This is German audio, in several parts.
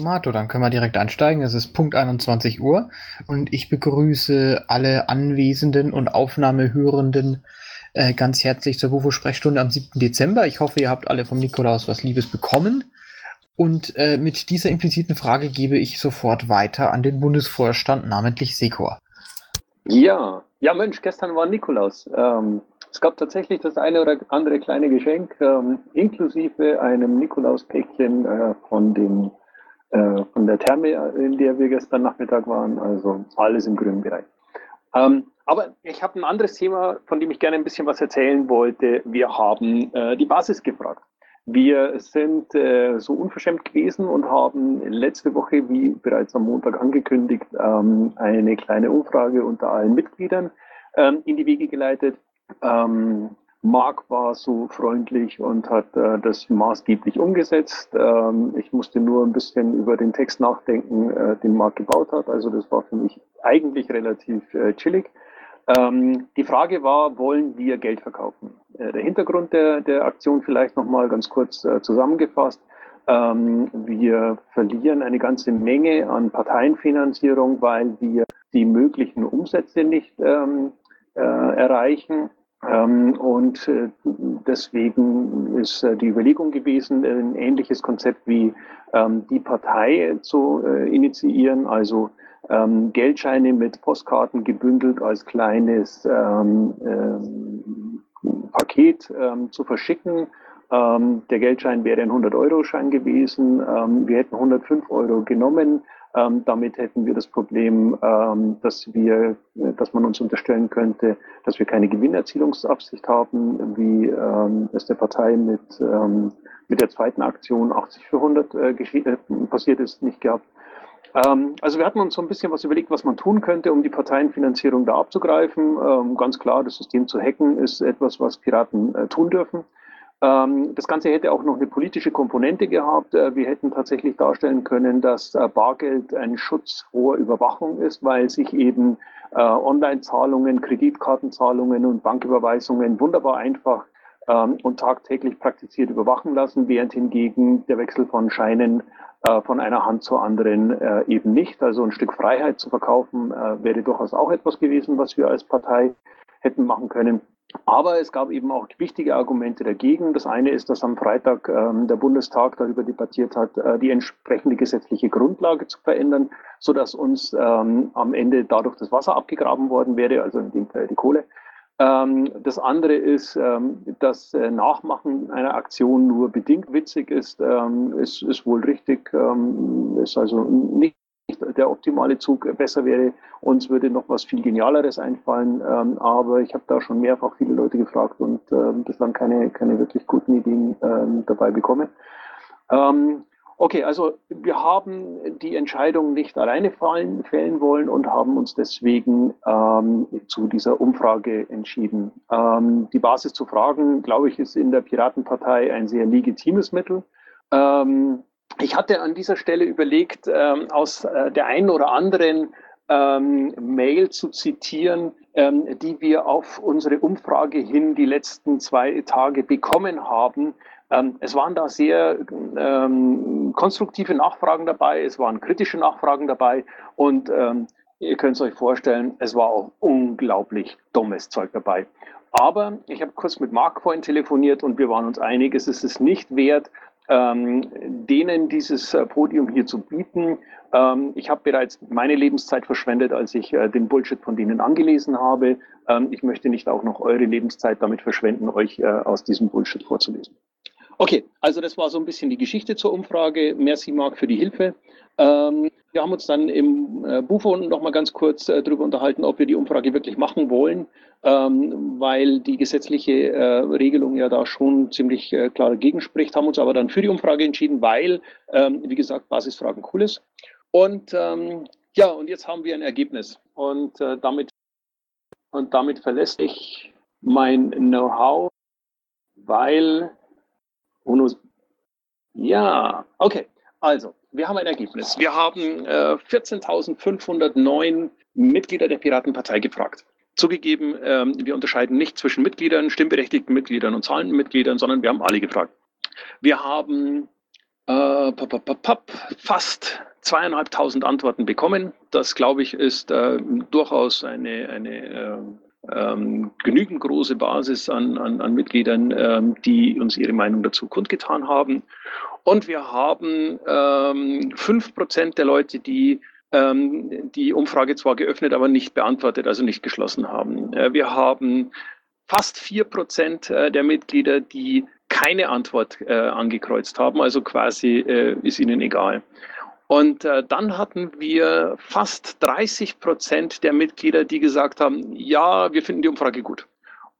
Tomato. Dann können wir direkt ansteigen. Es ist Punkt 21 Uhr und ich begrüße alle Anwesenden und Aufnahmehörenden äh, ganz herzlich zur WUFO-Sprechstunde am 7. Dezember. Ich hoffe, ihr habt alle vom Nikolaus was Liebes bekommen. Und äh, mit dieser impliziten Frage gebe ich sofort weiter an den Bundesvorstand, namentlich Sekor. Ja, ja Mensch, gestern war Nikolaus. Ähm, es gab tatsächlich das eine oder andere kleine Geschenk, ähm, inklusive einem Nikolauspäckchen äh, von dem äh, von der Therme, in der wir gestern Nachmittag waren. Also alles im grünen Bereich. Ähm, aber ich habe ein anderes Thema, von dem ich gerne ein bisschen was erzählen wollte. Wir haben äh, die Basis gefragt. Wir sind äh, so unverschämt gewesen und haben letzte Woche, wie bereits am Montag angekündigt, ähm, eine kleine Umfrage unter allen Mitgliedern ähm, in die Wege geleitet. Ähm, Marc war so freundlich und hat äh, das maßgeblich umgesetzt. Ähm, ich musste nur ein bisschen über den Text nachdenken, äh, den Marc gebaut hat. Also das war für mich eigentlich relativ äh, chillig. Ähm, die Frage war, wollen wir Geld verkaufen? Äh, der Hintergrund der, der Aktion vielleicht nochmal ganz kurz äh, zusammengefasst. Ähm, wir verlieren eine ganze Menge an Parteienfinanzierung, weil wir die möglichen Umsätze nicht ähm, äh, erreichen. Ähm, und äh, deswegen ist äh, die Überlegung gewesen, ein ähnliches Konzept wie ähm, die Partei zu äh, initiieren, also ähm, Geldscheine mit Postkarten gebündelt als kleines Paket zu verschicken. Der Geldschein wäre ein 100-Euro-Schein gewesen. Wir hätten 105 Euro genommen. Ähm, damit hätten wir das Problem, ähm, dass wir, dass man uns unterstellen könnte, dass wir keine Gewinnerzielungsabsicht haben, wie ähm, es der Partei mit, ähm, mit der zweiten Aktion 80 für 100 äh, äh, passiert ist, nicht gehabt. Ähm, also wir hatten uns so ein bisschen was überlegt, was man tun könnte, um die Parteienfinanzierung da abzugreifen. Ähm, ganz klar, das System zu hacken ist etwas, was Piraten äh, tun dürfen. Ähm, das Ganze hätte auch noch eine politische Komponente gehabt. Äh, wir hätten tatsächlich darstellen können, dass äh, Bargeld ein Schutz vor Überwachung ist, weil sich eben äh, Online-Zahlungen, Kreditkartenzahlungen und Banküberweisungen wunderbar einfach ähm, und tagtäglich praktiziert überwachen lassen, während hingegen der Wechsel von Scheinen von einer Hand zur anderen eben nicht. Also ein Stück Freiheit zu verkaufen wäre durchaus auch etwas gewesen, was wir als Partei hätten machen können. Aber es gab eben auch wichtige Argumente dagegen. Das eine ist, dass am Freitag ähm, der Bundestag darüber debattiert hat, äh, die entsprechende gesetzliche Grundlage zu verändern, so dass uns ähm, am Ende dadurch das Wasser abgegraben worden wäre, also in dem Fall die Kohle. Ähm, das andere ist, ähm, dass äh, Nachmachen einer Aktion nur bedingt witzig ist. Ähm, ist, ist wohl richtig, ist also nicht der optimale Zug. Besser wäre, uns würde noch was viel Genialeres einfallen. aber ich habe da schon mehrfach viele Leute gefragt und bislang keine, keine wirklich guten Ideen dabei bekommen. Okay, also wir haben die Entscheidung nicht alleine fallen, fällen wollen und haben uns deswegen ähm, zu dieser Umfrage entschieden. Ähm, die Basis zu fragen, glaube ich, ist in der Piratenpartei ein sehr legitimes Mittel. Ähm, ich hatte an dieser Stelle überlegt, ähm, aus äh, der einen oder anderen ähm, Mail zu zitieren, ähm, die wir auf unsere Umfrage hin die letzten zwei Tage bekommen haben, ähm, es waren da sehr ähm, konstruktive Nachfragen dabei, es waren kritische Nachfragen dabei und ähm, ihr könnt es euch vorstellen, es war auch unglaublich dummes Zeug dabei. Aber ich habe kurz mit Marc vorhin telefoniert und wir waren uns einig, es ist es nicht wert, ähm, denen dieses äh, Podium hier zu bieten. Ähm, ich habe bereits meine Lebenszeit verschwendet, als ich äh, den Bullshit von denen angelesen habe. Ähm, ich möchte nicht auch noch eure Lebenszeit damit verschwenden, euch äh, aus diesem Bullshit vorzulesen. Okay, also das war so ein bisschen die Geschichte zur Umfrage. Merci, Marc, für die Hilfe. Ähm, wir haben uns dann im äh, Bufo noch mal ganz kurz äh, darüber unterhalten, ob wir die Umfrage wirklich machen wollen, ähm, weil die gesetzliche äh, Regelung ja da schon ziemlich äh, klar dagegen spricht, haben uns aber dann für die Umfrage entschieden, weil, ähm, wie gesagt, Basisfragen cool ist. Und ähm, ja, und jetzt haben wir ein Ergebnis. Und äh, damit, und damit verlässt ich mein Know-how, weil UNO. Ja, okay. Also, wir haben ein Ergebnis. Wir haben äh, 14.509 Mitglieder der Piratenpartei gefragt. Zugegeben, ähm, wir unterscheiden nicht zwischen Mitgliedern, stimmberechtigten Mitgliedern und zahlenden Mitgliedern, sondern wir haben alle gefragt. Wir haben äh, fast zweieinhalbtausend Antworten bekommen. Das, glaube ich, ist äh, durchaus eine, eine äh, ähm, genügend große Basis an, an, an Mitgliedern, ähm, die uns ihre Meinung dazu kundgetan haben. Und wir haben ähm, fünf ähm, Prozent der Leute, die ähm, die Umfrage zwar geöffnet, aber nicht beantwortet, also nicht geschlossen haben. Äh, wir haben fast vier Prozent äh, der Mitglieder, die keine Antwort äh, angekreuzt haben, also quasi äh, ist ihnen egal. Und äh, dann hatten wir fast 30 Prozent der Mitglieder, die gesagt haben, ja, wir finden die Umfrage gut.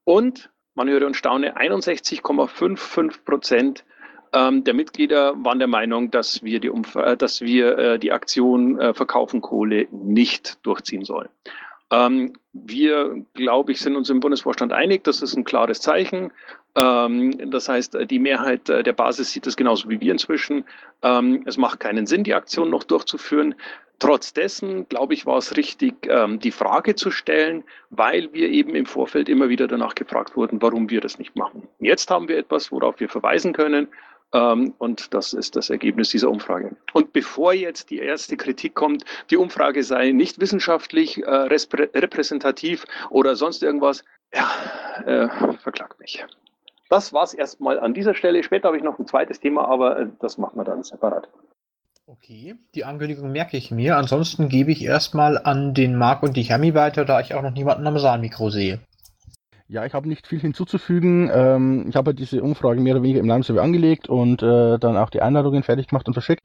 Und, man höre und staune, 61,55 Prozent ähm, der Mitglieder waren der Meinung, dass wir die, Umf äh, dass wir, äh, die Aktion äh, Verkaufen Kohle nicht durchziehen sollen. Ähm, wir, glaube ich, sind uns im Bundesvorstand einig, das ist ein klares Zeichen. Ähm, das heißt, die Mehrheit der Basis sieht es genauso wie wir inzwischen. Ähm, es macht keinen Sinn, die Aktion noch durchzuführen. Trotz dessen, glaube ich, war es richtig, ähm, die Frage zu stellen, weil wir eben im Vorfeld immer wieder danach gefragt wurden, warum wir das nicht machen. Jetzt haben wir etwas, worauf wir verweisen können. Ähm, und das ist das Ergebnis dieser Umfrage. Und bevor jetzt die erste Kritik kommt, die Umfrage sei nicht wissenschaftlich äh, repräsentativ oder sonst irgendwas, ja, äh, verklagt mich. Das war es erstmal an dieser Stelle. Später habe ich noch ein zweites Thema, aber äh, das machen wir dann separat. Okay, die Ankündigung merke ich mir. Ansonsten gebe ich erstmal an den Marc und die Hermi weiter, da ich auch noch niemanden am Saalmikro sehe. Ja, ich habe nicht viel hinzuzufügen. Ähm, ich habe halt diese Umfrage mehr oder weniger im Live-Server angelegt und äh, dann auch die Einladungen fertig gemacht und verschickt.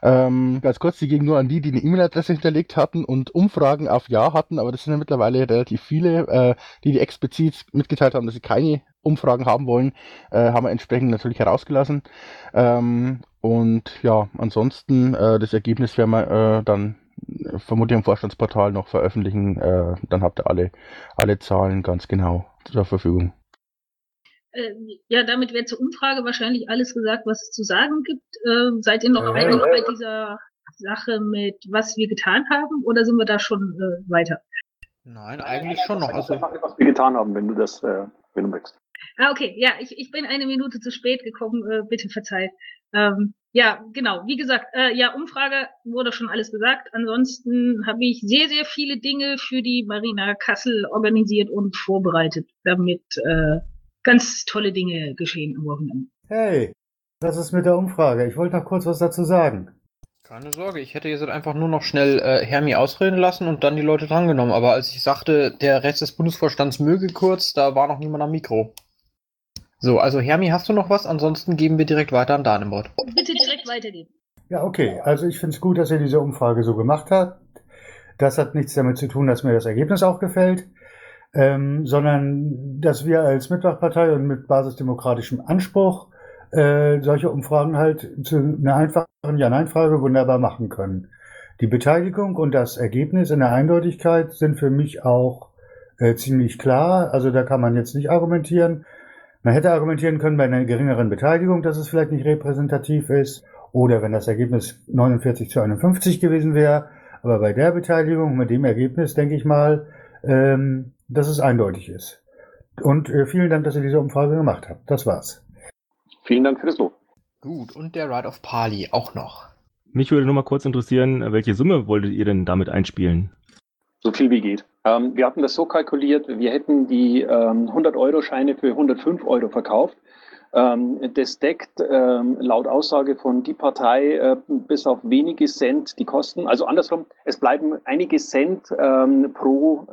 Ähm, ganz kurz, die ging nur an die, die eine E-Mail-Adresse hinterlegt hatten und Umfragen auf Ja hatten, aber das sind ja mittlerweile relativ viele, äh, die die explizit mitgeteilt haben, dass sie keine Umfragen haben wollen, äh, haben wir entsprechend natürlich herausgelassen. Ähm, und ja, ansonsten äh, das Ergebnis werden wir äh, dann vermutlich im Vorstandsportal noch veröffentlichen. Äh, dann habt ihr alle, alle Zahlen ganz genau zur Verfügung. Äh, ja, damit wäre zur Umfrage wahrscheinlich alles gesagt, was es zu sagen gibt. Äh, seid ihr noch ja, eigentlich ja. bei dieser Sache mit, was wir getan haben, oder sind wir da schon äh, weiter? Nein, eigentlich schon noch. Also, was wir getan haben, wenn du das, äh, wenn du möchtest. Ah, okay, ja, ich, ich bin eine Minute zu spät gekommen, äh, bitte verzeiht. Ähm, ja, genau. Wie gesagt, äh, ja, Umfrage wurde schon alles gesagt. Ansonsten habe ich sehr, sehr viele Dinge für die Marina Kassel organisiert und vorbereitet, damit äh, ganz tolle Dinge geschehen am Wochenende. Hey, was ist mit der Umfrage? Ich wollte noch kurz was dazu sagen. Keine Sorge, ich hätte jetzt einfach nur noch schnell äh, Hermi ausreden lassen und dann die Leute drangenommen. Aber als ich sagte, der Rest des Bundesvorstands möge kurz, da war noch niemand am Mikro. So, also Hermi, hast du noch was? Ansonsten geben wir direkt weiter an Danebot. Bitte direkt weitergeben. Ja, okay. Also ich finde es gut, dass ihr diese Umfrage so gemacht habt. Das hat nichts damit zu tun, dass mir das Ergebnis auch gefällt, ähm, sondern dass wir als Mitmachpartei und mit basisdemokratischem Anspruch äh, solche Umfragen halt zu einer einfachen Ja-Nein-Frage wunderbar machen können. Die Beteiligung und das Ergebnis in der Eindeutigkeit sind für mich auch äh, ziemlich klar. Also da kann man jetzt nicht argumentieren. Man hätte argumentieren können bei einer geringeren Beteiligung, dass es vielleicht nicht repräsentativ ist, oder wenn das Ergebnis 49 zu 51 gewesen wäre. Aber bei der Beteiligung, mit dem Ergebnis, denke ich mal, ähm, dass es eindeutig ist. Und äh, vielen Dank, dass ihr diese Umfrage gemacht habt. Das war's. Vielen Dank für das Lob. Gut, und der Ride of Pali auch noch. Mich würde nur mal kurz interessieren, welche Summe wolltet ihr denn damit einspielen? So viel wie geht. Ähm, wir hatten das so kalkuliert, wir hätten die ähm, 100-Euro-Scheine für 105 Euro verkauft. Ähm, das deckt ähm, laut Aussage von die Partei äh, bis auf wenige Cent die Kosten. Also andersrum, es bleiben einige Cent ähm, pro,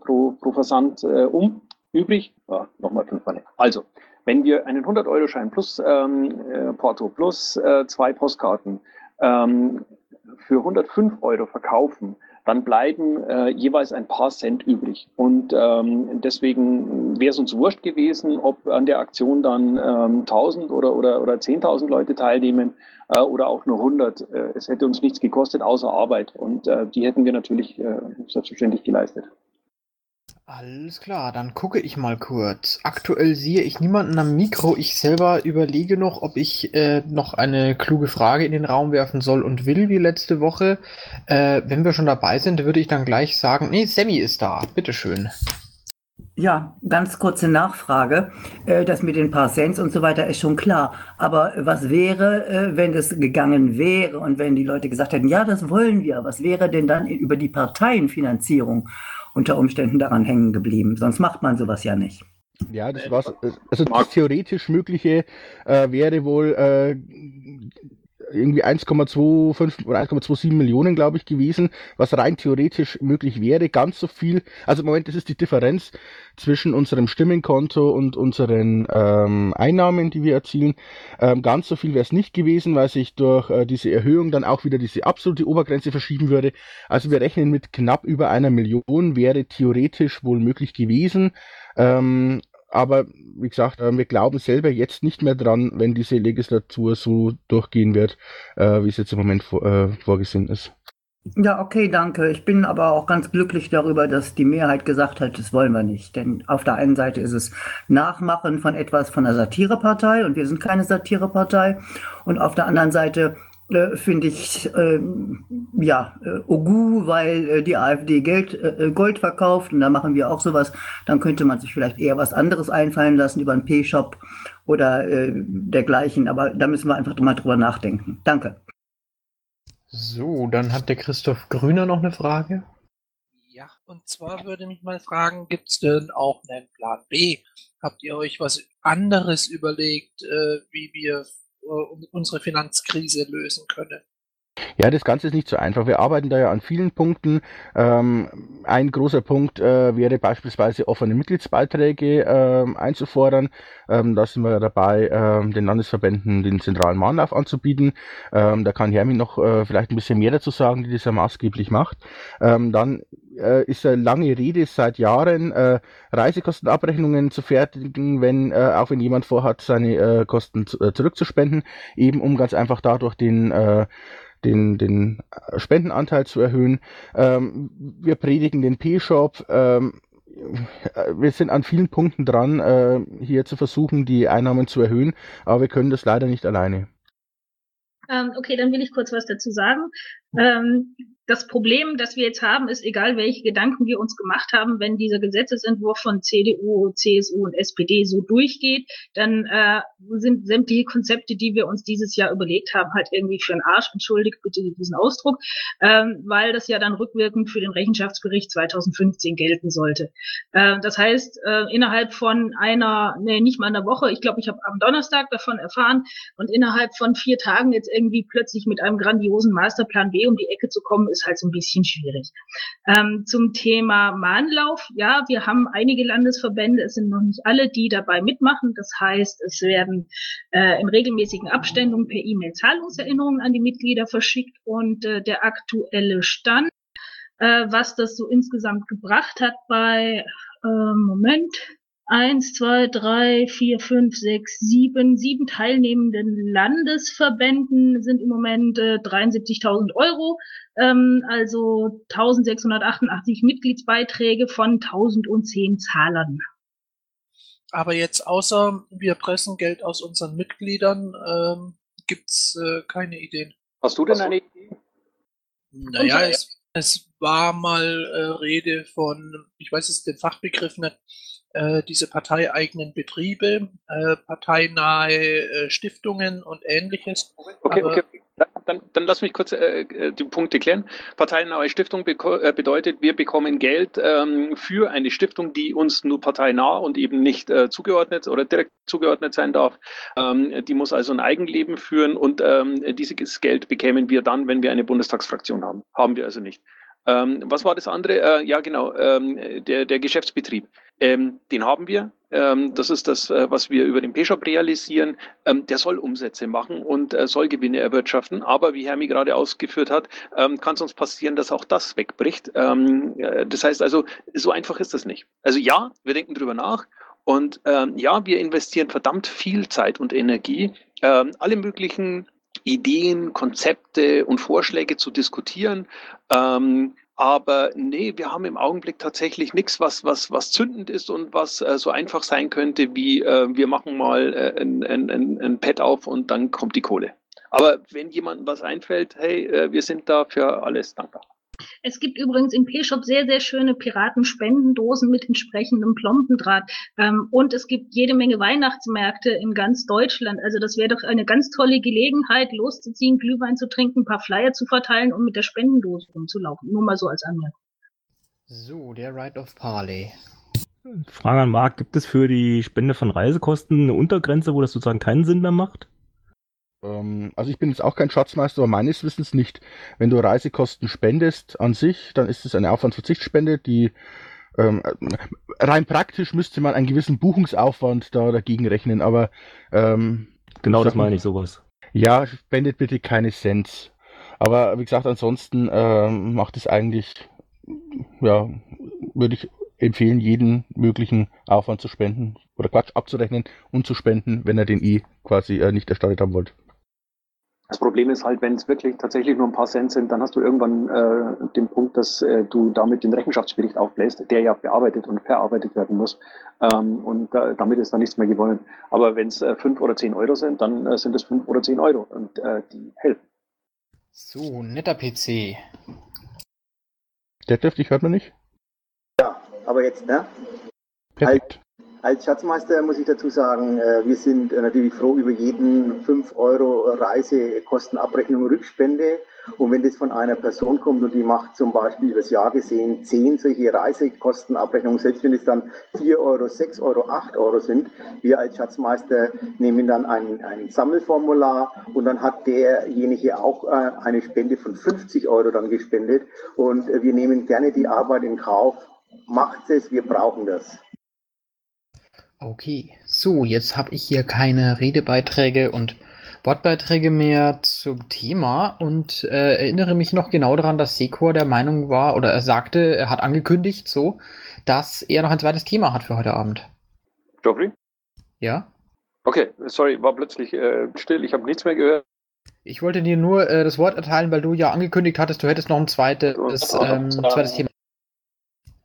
pro, pro Versand äh, um übrig. Ja, Nochmal fünf Mal. Also, wenn wir einen 100-Euro-Schein plus äh, Porto plus zwei Postkarten für 105 Euro verkaufen, dann bleiben äh, jeweils ein paar Cent übrig. Und ähm, deswegen wäre es uns wurscht gewesen, ob an der Aktion dann ähm, 1000 oder, oder, oder 10.000 Leute teilnehmen äh, oder auch nur 100. Äh, es hätte uns nichts gekostet außer Arbeit und äh, die hätten wir natürlich äh, selbstverständlich geleistet. Alles klar, dann gucke ich mal kurz. Aktuell sehe ich niemanden am Mikro. Ich selber überlege noch, ob ich äh, noch eine kluge Frage in den Raum werfen soll und will, wie letzte Woche. Äh, wenn wir schon dabei sind, würde ich dann gleich sagen, nee, Sammy ist da. Bitteschön. Ja, ganz kurze Nachfrage. Äh, das mit den paar Cents und so weiter ist schon klar. Aber was wäre, äh, wenn das gegangen wäre und wenn die Leute gesagt hätten, ja, das wollen wir, was wäre denn dann über die Parteienfinanzierung unter Umständen daran hängen geblieben? Sonst macht man sowas ja nicht. Ja, das war also das theoretisch Mögliche äh, wäre wohl äh, irgendwie 1,25 oder 1,27 Millionen, glaube ich, gewesen, was rein theoretisch möglich wäre. Ganz so viel, also im Moment, das ist die Differenz zwischen unserem Stimmenkonto und unseren ähm, Einnahmen, die wir erzielen. Ähm, ganz so viel wäre es nicht gewesen, weil sich durch äh, diese Erhöhung dann auch wieder diese absolute Obergrenze verschieben würde. Also wir rechnen mit knapp über einer Million, wäre theoretisch wohl möglich gewesen. Ähm, aber wie gesagt, äh, wir glauben selber jetzt nicht mehr dran, wenn diese Legislatur so durchgehen wird, äh, wie es jetzt im Moment äh, vorgesehen ist. Ja, okay, danke. Ich bin aber auch ganz glücklich darüber, dass die Mehrheit gesagt hat, das wollen wir nicht. Denn auf der einen Seite ist es Nachmachen von etwas von einer Satirepartei und wir sind keine Satirepartei. Und auf der anderen Seite äh, finde ich äh, ja äh, Ogu, weil äh, die AfD Geld, äh, Gold verkauft und da machen wir auch sowas. Dann könnte man sich vielleicht eher was anderes einfallen lassen über einen P-Shop oder äh, dergleichen. Aber da müssen wir einfach mal drüber nachdenken. Danke. So, dann hat der Christoph Grüner noch eine Frage. Ja, und zwar würde mich mal fragen, gibt es denn auch einen Plan B? Habt ihr euch was anderes überlegt, äh, wie wir unsere Finanzkrise lösen können. Ja, das Ganze ist nicht so einfach. Wir arbeiten da ja an vielen Punkten. Ähm, ein großer Punkt äh, wäre beispielsweise offene Mitgliedsbeiträge äh, einzufordern. Ähm, da sind wir dabei, äh, den Landesverbänden den zentralen Mahnlauf anzubieten. Ähm, da kann Hermi noch äh, vielleicht ein bisschen mehr dazu sagen, die das ja maßgeblich macht. Ähm, dann äh, ist eine lange Rede seit Jahren, äh, Reisekostenabrechnungen zu fertigen, wenn äh, auch wenn jemand vorhat, seine äh, Kosten äh, zurückzuspenden, eben um ganz einfach dadurch den den, den Spendenanteil zu erhöhen. Ähm, wir predigen den P-Shop. Ähm, wir sind an vielen Punkten dran, äh, hier zu versuchen, die Einnahmen zu erhöhen, aber wir können das leider nicht alleine. Ähm, okay, dann will ich kurz was dazu sagen. Ähm, das Problem, das wir jetzt haben, ist, egal welche Gedanken wir uns gemacht haben, wenn dieser Gesetzesentwurf von CDU, CSU und SPD so durchgeht, dann äh, sind sämtliche Konzepte, die wir uns dieses Jahr überlegt haben, halt irgendwie für den Arsch. Entschuldigt bitte diesen Ausdruck, ähm, weil das ja dann rückwirkend für den Rechenschaftsbericht 2015 gelten sollte. Äh, das heißt, äh, innerhalb von einer, nee, nicht mal einer Woche, ich glaube, ich habe am Donnerstag davon erfahren und innerhalb von vier Tagen jetzt irgendwie plötzlich mit einem grandiosen Masterplan B um die Ecke zu kommen, ist halt so ein bisschen schwierig. Ähm, zum Thema Mahnlauf, ja, wir haben einige Landesverbände, es sind noch nicht alle, die dabei mitmachen. Das heißt, es werden äh, in regelmäßigen Abständen per E-Mail Zahlungserinnerungen an die Mitglieder verschickt und äh, der aktuelle Stand, äh, was das so insgesamt gebracht hat bei, äh, Moment, eins, zwei, drei, vier, fünf, sechs, sieben, sieben teilnehmenden Landesverbänden sind im Moment äh, 73.000 Euro, ähm, also 1.688 Mitgliedsbeiträge von 1.010 Zahlern. Aber jetzt außer wir pressen Geld aus unseren Mitgliedern, ähm, gibt's äh, keine Ideen. Hast du denn eine Idee? Naja, es, es war mal äh, Rede von, ich weiß es den Fachbegriff nicht, äh, diese parteieigenen Betriebe, äh, parteinahe äh, Stiftungen und ähnliches. Okay, okay. Dann, dann lass mich kurz äh, äh die Punkte klären. Parteinahe Stiftung äh, bedeutet, wir bekommen Geld ähm, für eine Stiftung, die uns nur parteinah und eben nicht äh, zugeordnet oder direkt zugeordnet sein darf. Ähm, die muss also ein Eigenleben führen und ähm, dieses Geld bekämen wir dann, wenn wir eine Bundestagsfraktion haben. Haben wir also nicht. Ähm, was war das andere? Äh, ja, genau, ähm, der, der Geschäftsbetrieb. Ähm, den haben wir. Ähm, das ist das, äh, was wir über den P-Shop realisieren. Ähm, der soll Umsätze machen und äh, soll Gewinne erwirtschaften. Aber wie Hermi gerade ausgeführt hat, ähm, kann es uns passieren, dass auch das wegbricht. Äh, das heißt also, so einfach ist das nicht. Also ja, wir denken drüber nach. Und ja, wir investieren verdammt viel Zeit und Energie, alle möglichen Ideen, Konzepte und Vorschläge zu diskutieren. Ähm, aber nee, wir haben im Augenblick tatsächlich nichts, was, was, was zündend ist und was äh, so einfach sein könnte, wie äh, wir machen mal äh, ein, ein, ein, Pad auf und dann kommt die Kohle. Aber wenn jemandem was einfällt, hey, äh, wir sind da für alles dankbar. Es gibt übrigens im P-Shop sehr, sehr schöne Piratenspendendosen mit entsprechendem Plombendraht. Ähm, und es gibt jede Menge Weihnachtsmärkte in ganz Deutschland. Also das wäre doch eine ganz tolle Gelegenheit, loszuziehen, Glühwein zu trinken, ein paar Flyer zu verteilen und mit der Spendendose rumzulaufen. Nur mal so als Anmerkung. So, der Right of Parley. Frage an Marc, gibt es für die Spende von Reisekosten eine Untergrenze, wo das sozusagen keinen Sinn mehr macht? Ähm, also ich bin jetzt auch kein Schatzmeister, aber meines Wissens nicht. Wenn du Reisekosten spendest an sich, dann ist es eine Aufwandsverzichtsspende, die ähm, rein praktisch müsste man einen gewissen Buchungsaufwand da dagegen rechnen, aber ähm, genau das meine ich sowas. Ja, spendet bitte keine Cents. Aber wie gesagt, ansonsten ähm, macht es eigentlich, ja, würde ich empfehlen, jeden möglichen Aufwand zu spenden oder Quatsch abzurechnen und zu spenden, wenn er den I quasi äh, nicht erstattet haben wollt. Das Problem ist halt, wenn es wirklich tatsächlich nur ein paar Cent sind, dann hast du irgendwann äh, den Punkt, dass äh, du damit den Rechenschaftsbericht aufbläst, der ja bearbeitet und verarbeitet werden muss. Ähm, und äh, damit ist dann nichts mehr gewonnen. Aber wenn es äh, fünf oder zehn Euro sind, dann äh, sind es fünf oder zehn Euro und äh, die helfen. So, netter PC. Der dürfte ich hört man nicht? Ja, aber jetzt, ne? Perfekt. Als Schatzmeister muss ich dazu sagen, äh, wir sind äh, natürlich froh über jeden 5 Euro Reisekostenabrechnung Rückspende. Und wenn das von einer Person kommt und die macht zum Beispiel übers Jahr gesehen 10 solche Reisekostenabrechnungen, selbst wenn es dann 4 Euro, 6 Euro, 8 Euro sind, wir als Schatzmeister nehmen dann ein, ein Sammelformular und dann hat derjenige auch äh, eine Spende von 50 Euro dann gespendet. Und wir nehmen gerne die Arbeit in Kauf. Macht es, wir brauchen das. Okay, so, jetzt habe ich hier keine Redebeiträge und Wortbeiträge mehr zum Thema und äh, erinnere mich noch genau daran, dass Sekor der Meinung war oder er sagte, er hat angekündigt so, dass er noch ein zweites Thema hat für heute Abend. Joffrey? Ja? Okay, sorry, war plötzlich äh, still, ich habe nichts mehr gehört. Ich wollte dir nur äh, das Wort erteilen, weil du ja angekündigt hattest, du hättest noch ein zweites, ähm, zweites Thema.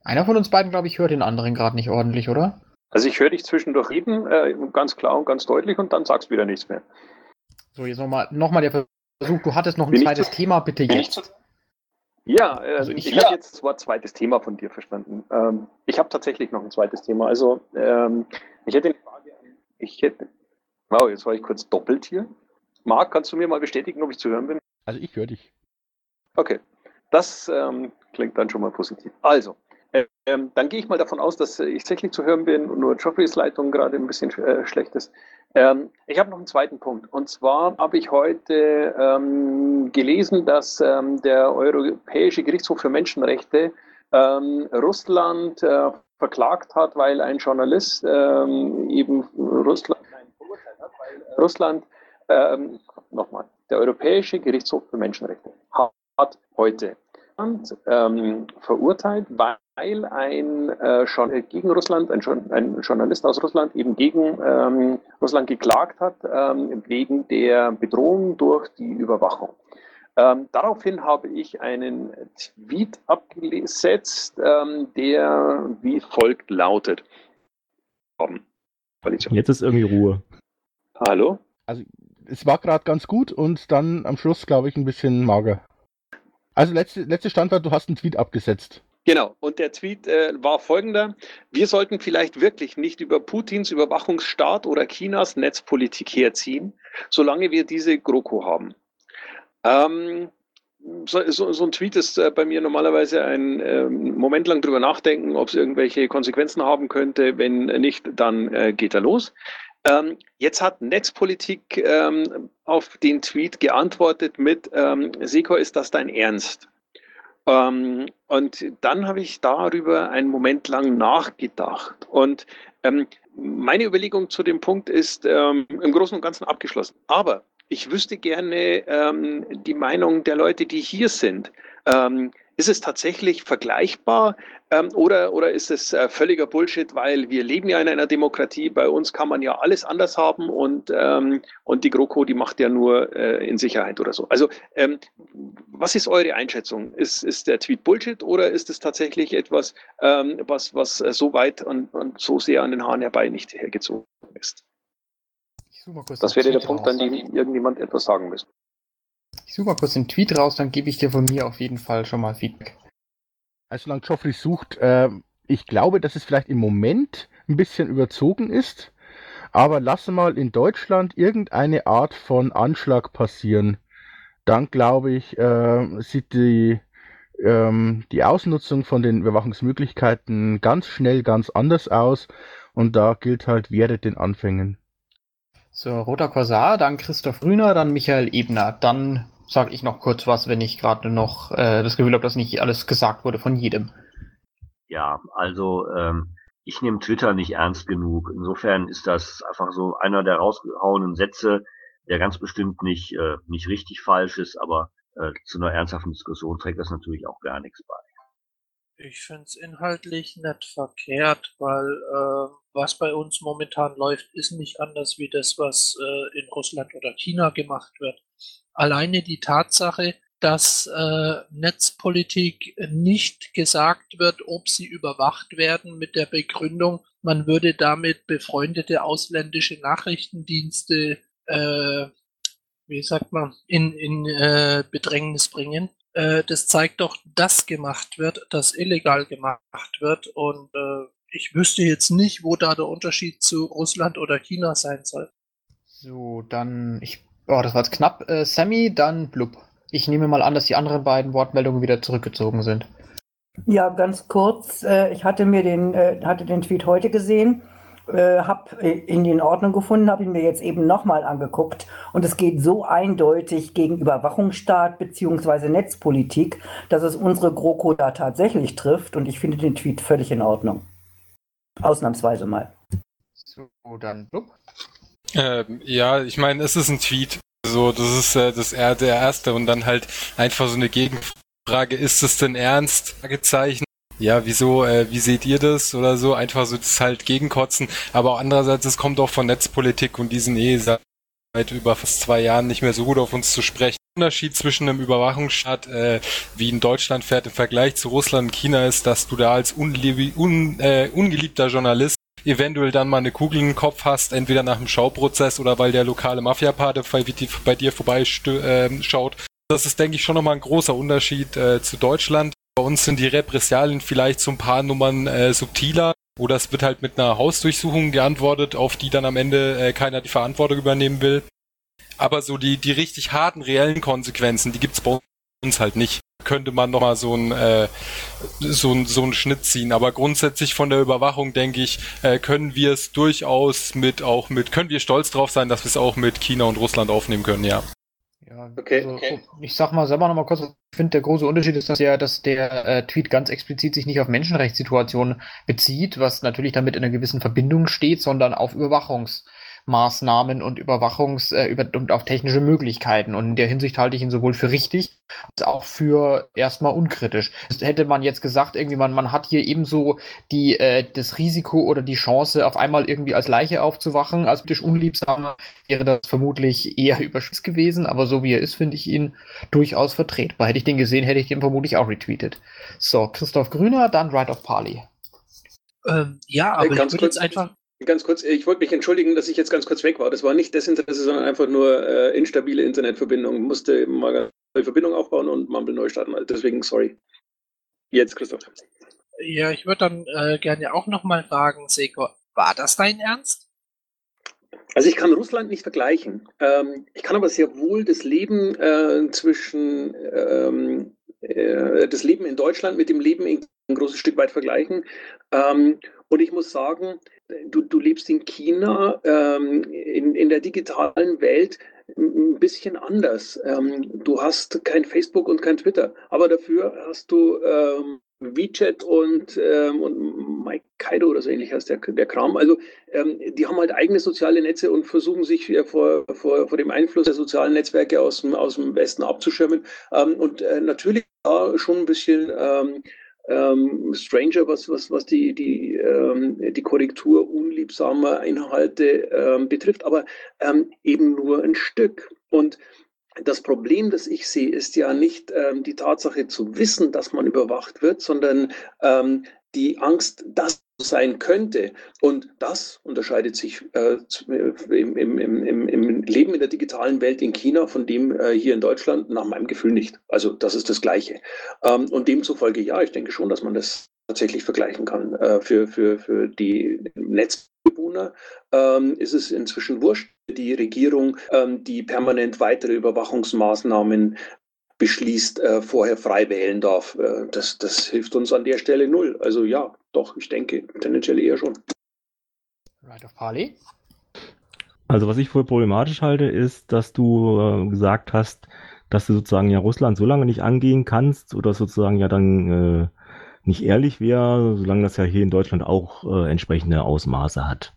Einer von uns beiden, glaube ich, hört den anderen gerade nicht ordentlich, oder? Also ich höre dich zwischendurch reden, äh, ganz klar und ganz deutlich und dann sagst du wieder nichts mehr. So, jetzt nochmal noch mal der Versuch, du hattest noch ein Bin zweites zu- Thema, bitte jetzt. Ja, äh, Also ich, ich- habe jetzt das Wort zweites Thema von dir verstanden. Ähm, ich habe tatsächlich noch ein zweites Thema. Also ähm, ich hätte eine Frage. an- Ich hätte. Wow, jetzt war ich kurz doppelt hier. Marc, kannst du mir mal bestätigen, ob ich zu hören bin? Also ich höre dich. Okay, das ähm, klingt dann schon mal positiv. Also, ähm, dann gehe ich mal davon aus, dass äh, ich tatsächlich zu hören bin und nur Joffreys Leitung gerade ein bisschen äh, schlecht ist. Ähm, ich habe noch einen zweiten Punkt. Und zwar habe ich heute ähm, gelesen, dass ähm, der Europäische Gerichtshof für Menschenrechte ähm, Russland äh, verklagt hat, weil ein Journalist ähm, eben Russland, Russland ähm, nochmal, der Europäische Gerichtshof für Menschenrechte hat heute ähm, verurteilt, weil ein äh, schon gegen Russland, ein, ein Journalist aus Russland eben gegen ähm, Russland geklagt hat, ähm, wegen der Bedrohung durch die Überwachung. Ähm, daraufhin habe ich einen Tweet abgesetzt, ähm, der wie folgt lautet. Jetzt ist irgendwie Ruhe. Hallo? Also es war gerade ganz gut und dann am Schluss, glaube ich, ein bisschen mager. Also letzte, letzte Stand war, du hast einen Tweet abgesetzt. Genau, und der Tweet äh, war folgender. Wir sollten vielleicht wirklich nicht über Putins Überwachungsstaat oder Chinas Netzpolitik herziehen, solange wir diese GroKo haben. Ähm, so, so, so ein Tweet ist äh, bei mir normalerweise ein ähm, Moment lang drüber nachdenken, ob es irgendwelche Konsequenzen haben könnte. Wenn nicht, dann äh, geht er los. Ähm, jetzt hat Netzpolitik ähm, auf den Tweet geantwortet mit, ähm, Seko, ist das dein Ernst? Ähm, und dann habe ich darüber einen Moment lang nachgedacht. Und ähm, meine Überlegung zu dem Punkt ist ähm, im Großen und Ganzen abgeschlossen. Aber ich wüsste gerne ähm, die Meinung der Leute, die hier sind. Ist es tatsächlich vergleichbar ähm, oder, oder ist es äh, völliger Bullshit, weil wir leben ja in einer Demokratie, bei uns kann man ja alles anders haben und, ähm, und die GroKo, die macht ja nur äh, in Sicherheit oder so. Also ähm, was ist eure Einschätzung? Ist, ist der Tweet Bullshit oder ist es tatsächlich etwas, ähm, was, was äh, so weit und, und so sehr an den Haaren herbei nicht hergezogen ist? Das wäre der Punkt, an dem irgendjemand etwas sagen müsste. Ich suche mal kurz den Tweet raus, dann gebe ich dir von mir auf jeden Fall schon mal Feedback. Also solange Joffrey sucht, äh, ich glaube, dass es vielleicht im Moment ein bisschen überzogen ist, aber lasse mal in Deutschland irgendeine Art von Anschlag passieren. Dann glaube ich, äh, sieht die, ähm, die Ausnutzung von den Überwachungsmöglichkeiten ganz schnell ganz anders aus und da gilt halt, wehret den Anfängen. So, Roter Korsar, dann Christoph Grüner, dann Michael Ebner. Dann sage ich noch kurz was, wenn ich gerade noch äh, das Gefühl habe, dass nicht alles gesagt wurde von jedem. Ja, also ähm, ich nehme Twitter nicht ernst genug. Insofern ist das einfach so einer der rausgehauenen Sätze, der ganz bestimmt nicht, äh, nicht richtig falsch ist, aber äh, zu einer ernsthaften Diskussion trägt das natürlich auch gar nichts bei. Ich finde es inhaltlich nicht verkehrt, weil äh, was bei uns momentan läuft, ist nicht anders wie das, was äh, in Russland oder China gemacht wird. Alleine die Tatsache, dass äh, Netzpolitik nicht gesagt wird, ob sie überwacht werden mit der Begründung, man würde damit befreundete ausländische Nachrichtendienste, äh, wie sagt man, in, in äh, Bedrängnis bringen äh, das zeigt doch, dass gemacht wird, dass illegal gemacht wird. Und äh, ich wüsste jetzt nicht, wo da der Unterschied zu Russland oder China sein soll. So, dann, ich, oh, das war jetzt knapp. Äh, Sammy, dann Blub. Ich nehme mal an, dass die anderen beiden Wortmeldungen wieder zurückgezogen sind. Ja, ganz kurz. Äh, ich hatte mir den, äh, hatte den Tweet heute gesehen äh, habe äh, ihn in Ordnung gefunden, habe ihn mir jetzt eben nochmal angeguckt und es geht so eindeutig gegen Überwachungsstaat bzw. Netzpolitik, dass es unsere GroKo da tatsächlich trifft und ich finde den Tweet völlig in Ordnung. Ausnahmsweise mal. So, dann blub. Ähm, ja, ich meine, es ist ein Tweet. So, das ist äh, das er der erste und dann halt einfach so eine Gegenfrage, ist es denn ernst? Fragezeichen ja, wieso, äh, wie seht ihr das oder so? Einfach so das halt gegenkotzen. Aber auch andererseits, es kommt auch von Netzpolitik und diesen eh seit über fast zwei Jahren nicht mehr so gut auf uns zu sprechen. Der Unterschied zwischen einem Überwachungsstaat äh, wie in Deutschland fährt im Vergleich zu Russland und China ist, dass du da als unlieb un, äh, ungeliebter Journalist eventuell dann mal eine Kugel im Kopf hast, entweder nach einem Schauprozess oder weil der lokale Mafiapate bei, dir vorbeischaut. Äh, das ist, denke ich, schon nochmal ein großer Unterschied äh, zu Deutschland. Bei uns sind die Repressalien vielleicht so ein paar Nummern äh, subtiler. Oder es wird halt mit einer Hausdurchsuchung geantwortet, auf die dann am Ende äh, keiner die Verantwortung übernehmen will. Aber so die, die richtig harten, reellen Konsequenzen, die gibt's bei uns halt nicht. Könnte man nochmal so ein äh, so ein so einen Schnitt ziehen. Aber grundsätzlich von der Überwachung, denke ich, äh, können wir es durchaus mit auch mit, können wir stolz drauf sein, dass wir es auch mit China und Russland aufnehmen können, ja. Ja, okay, also, okay. Ich sag mal selber noch mal kurz, ich finde, der große Unterschied ist, dass der, dass der äh, Tweet ganz explizit sich nicht auf Menschenrechtssituationen bezieht, was natürlich damit in einer gewissen Verbindung steht, sondern auf Überwachungs- Maßnahmen und Überwachungs- äh, über, und auch technische Möglichkeiten. Und in der Hinsicht halte ich ihn sowohl für richtig als auch für erstmal unkritisch. Das hätte man jetzt gesagt, irgendwie, man, man hat hier ebenso die, äh, das Risiko oder die Chance, auf einmal irgendwie als Leiche aufzuwachen. Als politisch unliebsamer wäre das vermutlich eher überspitzt gewesen, aber so wie er ist, finde ich ihn durchaus vertretbar. Hätte ich den gesehen, hätte ich den vermutlich auch retweetet. So, Christoph Grüner, dann Right of Parley. Ähm, ja, aber ich würde jetzt einfach Ganz kurz, ich wollte mich entschuldigen, dass ich jetzt ganz kurz weg war. Das war nicht Desinteresse, sondern einfach nur äh, instabile Internetverbindung. Musste mal eine Verbindung aufbauen und Mumble neu starten. Also deswegen, sorry. Jetzt, Christoph. Ja, ich würde dann äh, gerne auch nochmal fragen, Seko, war das dein Ernst? Also ich kann Russland nicht vergleichen. Ähm, ich kann aber sehr wohl das Leben äh, zwischen ähm, äh, das Leben in Deutschland mit dem Leben in ein großes Stück weit vergleichen. Ähm, und ich muss sagen, du, du lebst in China, ähm, in, in der digitalen Welt ein bisschen anders. Ähm, du hast kein Facebook und kein Twitter, aber dafür hast du ähm, WeChat und, ähm, und Mike Kaido oder so ähnlich heißt der, der Kram. Also ähm, die haben halt eigene soziale Netze und versuchen sich äh, vor, vor, vor dem Einfluss der sozialen Netzwerke aus dem, aus dem Westen abzuschirmen. Ähm, und äh, natürlich schon ein bisschen ähm, ähm, Stranger, was, was, was die, die, ähm, die Korrektur unliebsamer Inhalte ähm, betrifft, aber ähm, eben nur ein Stück. Und das Problem, das ich sehe, ist ja nicht ähm, die Tatsache zu wissen, dass man überwacht wird, sondern ähm, die Angst, dass sein könnte. Und das unterscheidet sich äh, im, im, im, im, Leben in der digitalen Welt in China von dem äh, hier in Deutschland nach meinem Gefühl nicht. Also das ist das Gleiche. Ähm, und demzufolge ja, ich denke schon, dass man das tatsächlich vergleichen kann. Äh, für, für, für die Netzbewohner ähm, ist es inzwischen wurscht. Die Regierung, ähm, die permanent weitere Überwachungsmaßnahmen beschließt, äh, vorher frei wählen darf. Äh, das, das hilft uns an der Stelle null. Also ja, doch, ich denke tendenziell eher schon. Right of Parley. Also was ich wohl problematisch halte, ist, dass du äh, gesagt hast, dass du sozusagen ja Russland so lange nicht angehen kannst oder sozusagen ja dann äh, nicht ehrlich wäre, solange das ja hier in Deutschland auch äh, entsprechende Ausmaße hat.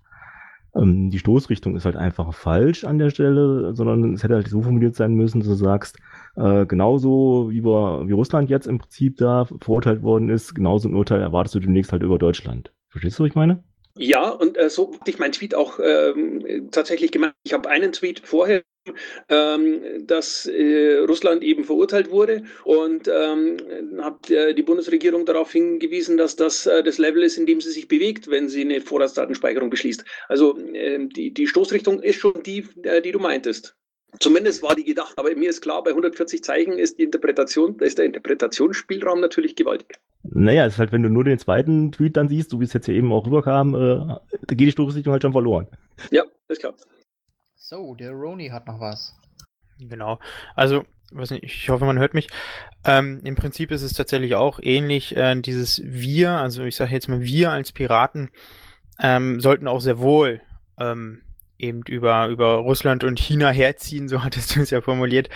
Ähm, die Stoßrichtung ist halt einfach falsch an der Stelle, sondern es hätte halt so formuliert sein müssen, dass du sagst, äh, genauso wie, wir, wie Russland jetzt im Prinzip da verurteilt worden ist, genauso ein Urteil erwartest du demnächst halt über Deutschland. Verstehst du, was ich meine? Ja, und äh, so hatte ich meinen Tweet auch ähm, tatsächlich gemacht. Ich habe einen Tweet vorher ähm, dass äh, Russland eben verurteilt wurde und ähm, hat äh, die Bundesregierung darauf hingewiesen, dass das äh, das Level ist, in dem sie sich bewegt, wenn sie eine Vorratsdatenspeicherung beschließt. Also ähm, die, die Stoßrichtung ist schon die, äh, die du meintest. Zumindest war die gedacht, aber mir ist klar, bei 140 Zeichen ist die Interpretation, ist der Interpretationsspielraum natürlich gewaltig. Naja, es ist halt, wenn du nur den zweiten Tweet dann siehst, so wie es jetzt hier eben auch rüberkam, äh, da geht die Stoßrichtung halt schon verloren. Ja, ist klar. So, der Roni hat noch was. Genau. Also, weiß nicht, ich hoffe, man hört mich. Ähm, Im Prinzip ist es tatsächlich auch ähnlich. Äh, dieses Wir, also ich sage jetzt mal wir als Piraten, ähm, sollten auch sehr wohl ähm, eben über, über Russland und China herziehen, so hattest du es ja formuliert.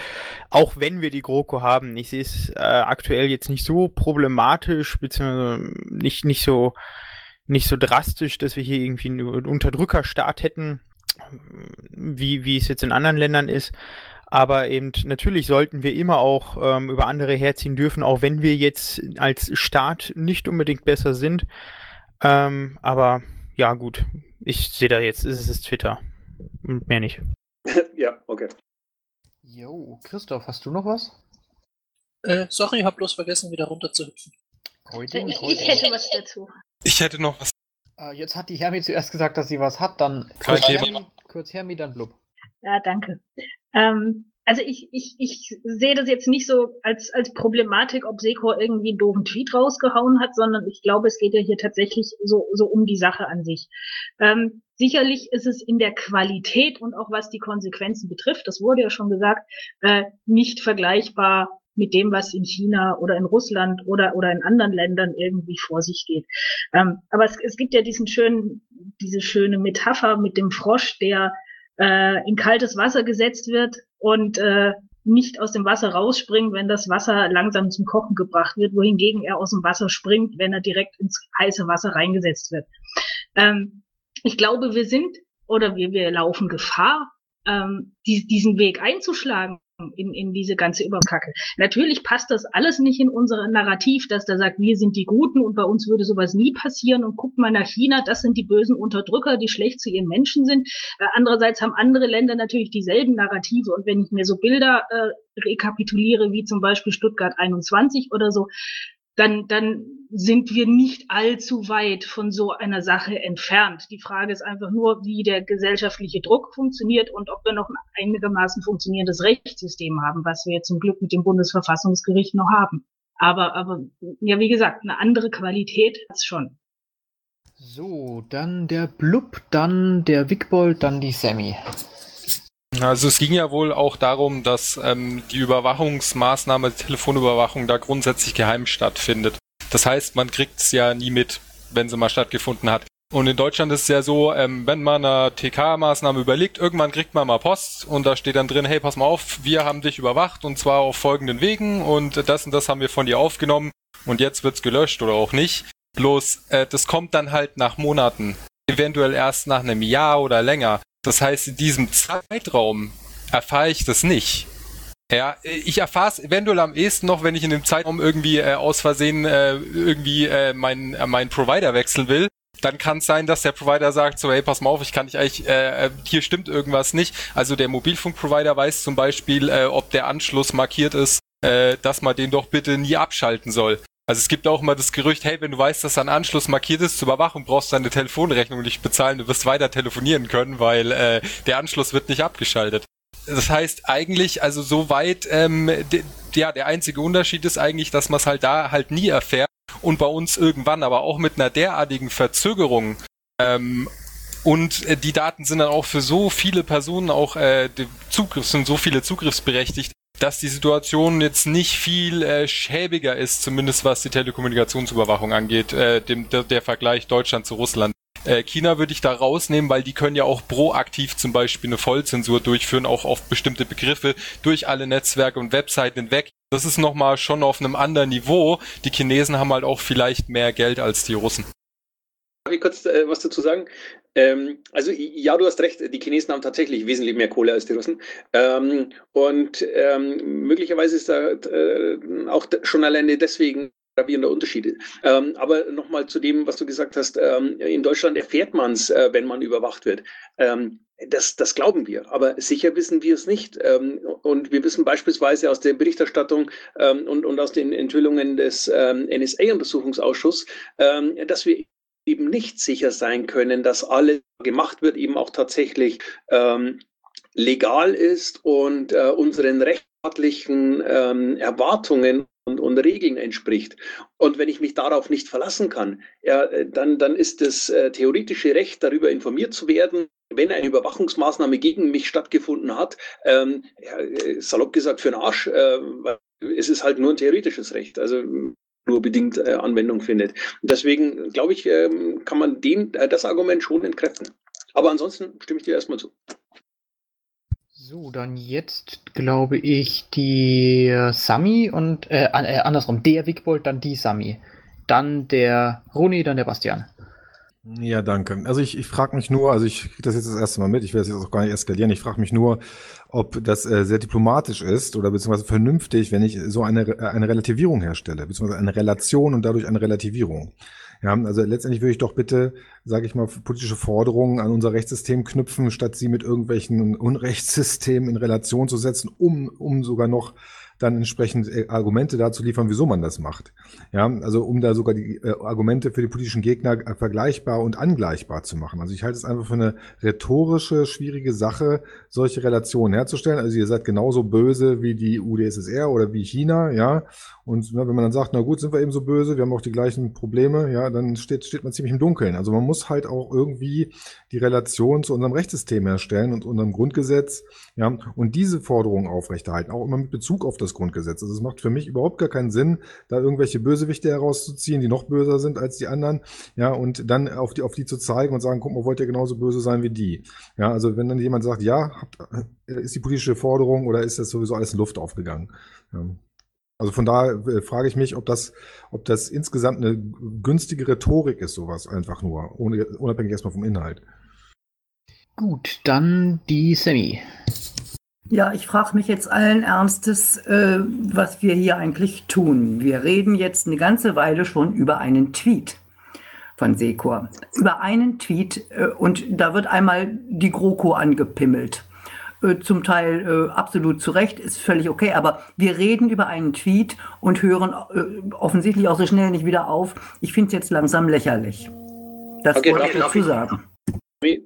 Auch wenn wir die GroKo haben. Ich sehe es äh, aktuell jetzt nicht so problematisch, beziehungsweise nicht, nicht so nicht so drastisch, dass wir hier irgendwie einen Unterdrückerstaat hätten, wie, wie es jetzt in anderen Ländern ist. Aber eben natürlich sollten wir immer auch ähm, über andere herziehen dürfen, auch wenn wir jetzt als Staat nicht unbedingt besser sind. Ähm, aber ja, gut. Ich sehe da jetzt, ist es Twitter. Mehr nicht. ja, okay. Jo, Christoph, hast du noch was? Äh, sorry, hab bloß vergessen, wieder runter zu hüpfen. Ich, ich hätte was dazu. Ich hätte noch was. Äh, jetzt hat die Hermi zuerst gesagt, dass sie was hat, dann kurz Hermi, kurz Hermi, dann Blub. Ja, danke. Ähm, also ich, ich, ich sehe das jetzt nicht so als, als Problematik, ob Sekor irgendwie einen doofen Tweet rausgehauen hat, sondern ich glaube, es geht ja hier tatsächlich so, so um die Sache an sich. Ähm, sicherlich ist es in der Qualität und auch was die Konsequenzen betrifft, das wurde ja schon gesagt, äh, nicht vergleichbar mit dem, was in China oder in Russland oder, oder in anderen Ländern irgendwie vor sich geht. Ähm, aber es, es gibt ja diesen schönen, diese schöne Metapher mit dem Frosch, der äh, in kaltes Wasser gesetzt wird und äh, nicht aus dem Wasser rausspringt, wenn das Wasser langsam zum Kochen gebracht wird, wohingegen er aus dem Wasser springt, wenn er direkt ins heiße Wasser reingesetzt wird. Ähm, ich glaube, wir sind oder wir, wir laufen Gefahr, ähm, die, diesen Weg einzuschlagen in, in diese ganze Überkacke. Natürlich passt das alles nicht in unser Narrativ, dass der sagt, wir sind die Guten und bei uns würde sowas nie passieren und guckt mal nach China, das sind die bösen Unterdrücker, die schlecht zu ihren Menschen sind. Äh, andererseits haben andere Länder natürlich dieselben Narrative und wenn ich mir so Bilder äh, rekapituliere, wie zum Beispiel Stuttgart 21 oder so, dann, dann sind wir nicht allzu weit von so einer Sache entfernt. Die Frage ist einfach nur, wie der gesellschaftliche Druck funktioniert und ob wir noch ein einigermaßen funktionierendes Rechtssystem haben, was wir zum Glück mit dem Bundesverfassungsgericht noch haben. Aber, aber ja, wie gesagt, eine andere Qualität hat's schon. So, dann der Blub, dann der Wickbold, dann die Sammy. Also es ging ja wohl auch darum, dass ähm, die Überwachungsmaßnahme, die Telefonüberwachung da grundsätzlich geheim stattfindet. Das heißt, man kriegt es ja nie mit, wenn sie mal stattgefunden hat. Und in Deutschland ist es ja so, ähm, wenn man eine TK-Maßnahme überlegt, irgendwann kriegt man mal Post und da steht dann drin, hey, pass mal auf, wir haben dich überwacht und zwar auf folgenden Wegen und das und das haben wir von dir aufgenommen und jetzt wird's gelöscht oder auch nicht. Bloß, äh, das kommt dann halt nach Monaten, eventuell erst nach einem Jahr oder länger. Das heißt, in diesem Zeitraum erfahre ich das nicht. Ja, ich erfahre es eventuell am ehesten noch, wenn ich in dem Zeitraum irgendwie äh, aus Versehen äh, irgendwie äh, meinen äh, meinen Provider wechseln will. Dann kann es sein, dass der Provider sagt so, hey, pass mal auf, ich kann nicht eigentlich, äh, äh, hier stimmt irgendwas nicht. Also der Mobilfunkprovider weiß zum Beispiel, äh, ob der Anschluss markiert ist, äh, dass man den doch bitte nie abschalten soll. Also es gibt auch immer das Gerücht, hey, wenn du weißt, dass ein Anschluss markiert ist zur Überwachung, brauchst du deine Telefonrechnung nicht bezahlen, du wirst weiter telefonieren können, weil äh, der Anschluss wird nicht abgeschaltet. Das heißt eigentlich, also soweit, ähm, ja, der einzige Unterschied ist eigentlich, dass man es halt da halt nie erfährt und bei uns irgendwann, aber auch mit einer derartigen Verzögerung ähm, und äh, die Daten sind dann auch für so viele Personen auch äh, Zugriff, sind so viele zugriffsberechtigt, dass die Situation jetzt nicht viel äh, schäbiger ist, zumindest was die Telekommunikationsüberwachung angeht, äh, dem, der, der Vergleich Deutschland zu Russland. Äh, China würde ich da rausnehmen, weil die können ja auch proaktiv zum Beispiel eine Vollzensur durchführen, auch auf bestimmte Begriffe durch alle Netzwerke und Webseiten hinweg. Das ist nochmal schon auf einem anderen Niveau. Die Chinesen haben halt auch vielleicht mehr Geld als die Russen. Darf ich kurz äh, was dazu sagen? Ähm, also ja, du hast recht, die Chinesen haben tatsächlich wesentlich mehr Kohle als die Russen. Ähm, und ähm, möglicherweise ist da äh, auch schon alleine deswegen gravierender Unterschiede. Ähm, aber nochmal zu dem, was du gesagt hast, ähm, in Deutschland erfährt man es, äh, wenn man überwacht wird. Ähm, das, das glauben wir, aber sicher wissen wir es nicht. Ähm, und wir wissen beispielsweise aus der Berichterstattung ähm, und, und aus den Enthüllungen des ähm, NSA-Untersuchungsausschusses, dass wir eben nicht sicher sein können, dass alles gemacht wird, eben auch tatsächlich ähm, legal ist und äh, unseren rechtlichen ähm, Erwartungen und, und, Regeln entspricht. Und wenn ich mich darauf nicht verlassen kann, ja, dann, dann ist das äh, theoretische Recht, darüber informiert zu werden, wenn eine Überwachungsmaßnahme gegen mich stattgefunden hat, ähm, ja, äh, salopp gesagt für den Arsch, äh, es ist halt nur ein theoretisches Recht. Also nur bedingt äh, Anwendung findet. Deswegen glaube ich, ähm, kann man den, äh, das Argument schon entkräften. Aber ansonsten stimme ich dir erstmal zu. So, dann jetzt glaube ich die Sami und äh, äh, andersrum, der Wigbold, dann die Sami. Dann der Roni, dann der Bastian. Ja, danke. Also ich, ich frage mich nur, also ich kriege das jetzt das erste Mal mit, ich werde das jetzt auch gar nicht eskalieren, ich frage mich nur, ob das äh, sehr diplomatisch ist oder beziehungsweise vernünftig, wenn ich so eine, äh, eine Relativierung herstelle, beziehungsweise eine Relation und dadurch eine Relativierung. Ja, also letztendlich würde ich doch bitte, sage ich mal, politische Forderungen an unser Rechtssystem knüpfen, statt sie mit irgendwelchen Unrechtssystemen in Relation zu setzen, um, um sogar noch dann entsprechend äh, Argumente dazu liefern, wieso man das macht. Ja, also um da sogar die äh, Argumente für die politischen Gegner äh, vergleichbar und angleichbar zu machen. Also ich halte es einfach für eine rhetorische, schwierige Sache, solche Relationen herzustellen. Also ihr seid genauso böse wie die UdSSR oder wie China, ja. Und na, wenn man dann sagt, na gut, sind wir eben so böse, wir haben auch die gleichen Probleme, ja, dann steht, steht man ziemlich im Dunkeln. Also man muss halt auch irgendwie die Relation zu unserem Rechtssystem herstellen und unserem Grundgesetz, ja, und diese Forderungen aufrechterhalten, auch immer mit Bezug auf das Grundgesetz. Also es macht für mich überhaupt gar keinen Sinn, da irgendwelche Bösewichte herauszuziehen, die noch böser sind als die anderen, ja, und dann auf die, auf die zu zeigen und sagen, guck mal, wollt ihr genauso böse sein wie die? Ja, also wenn dann jemand sagt, ja, habt, ist die politische Forderung oder ist das sowieso alles in Luft aufgegangen? Ja. Also von daher äh, frage ich mich, ob das, ob das insgesamt eine günstige Rhetorik ist, sowas einfach nur, unabhängig erstmal vom Inhalt. Gut, dann die Semi. Ja, ich frage mich jetzt allen Ernstes, äh, was wir hier eigentlich tun. Wir reden jetzt eine ganze Weile schon über einen Tweet von Sekor. Über einen Tweet äh, und da wird einmal die GroKo angepimmelt. Äh, zum Teil äh, absolut zu Recht, ist völlig okay, aber wir reden über einen Tweet und hören äh, offensichtlich auch so schnell nicht wieder auf. Ich finde es jetzt langsam lächerlich. Das okay, wollte ich dazu sagen.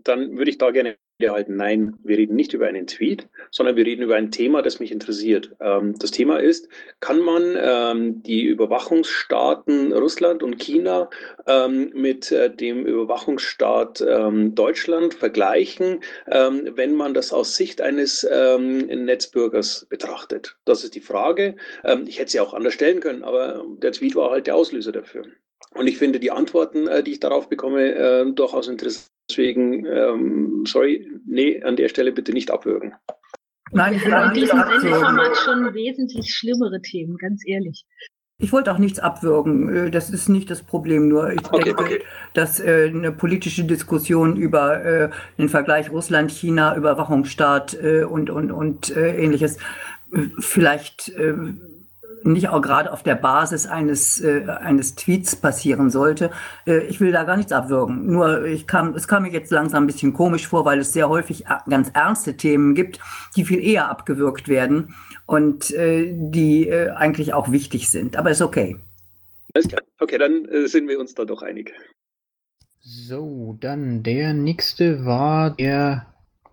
Dann würde ich da gerne halten, nein, wir reden nicht über einen Tweet, sondern wir reden über ein Thema, das mich interessiert. Ähm, das Thema ist, kann man ähm, die Überwachungsstaaten Russland und China ähm, mit äh, dem Überwachungsstaat ähm, Deutschland vergleichen, ähm, wenn man das aus Sicht eines ähm, Netzbürgers betrachtet? Das ist die Frage. ich hätte sie auch anders stellen können, aber der Tweet war halt der Auslöser dafür. Und ich finde die Antworten, äh, die ich darauf bekomme, äh, durchaus interessant. Deswegen, ähm, sorry, nee, an der Stelle bitte nicht abwürgen. Nein, ich will in diesem Sendeformat schon wesentlich schlimmere Themen, ganz ehrlich. Ich wollte auch nichts abwürgen. Äh, das ist nicht das Problem. Nur ich okay, denke, okay. dass eine politische Diskussion über den Vergleich Russland-China, Überwachungsstaat und, und, und äh, ähnliches äh, vielleicht nicht auch gerade auf der Basis eines, äh, eines Tweets passieren sollte. Äh, ich will da gar nichts abwürgen. Nur ich kam, es kam mir jetzt langsam ein bisschen komisch vor, weil es sehr häufig ganz ernste Themen gibt, die viel eher abgewürgt werden und äh, die äh, eigentlich auch wichtig sind. Aber ist okay. Alles klar. Okay, dann äh, sind wir uns da doch einig. So, dann der nächste war der.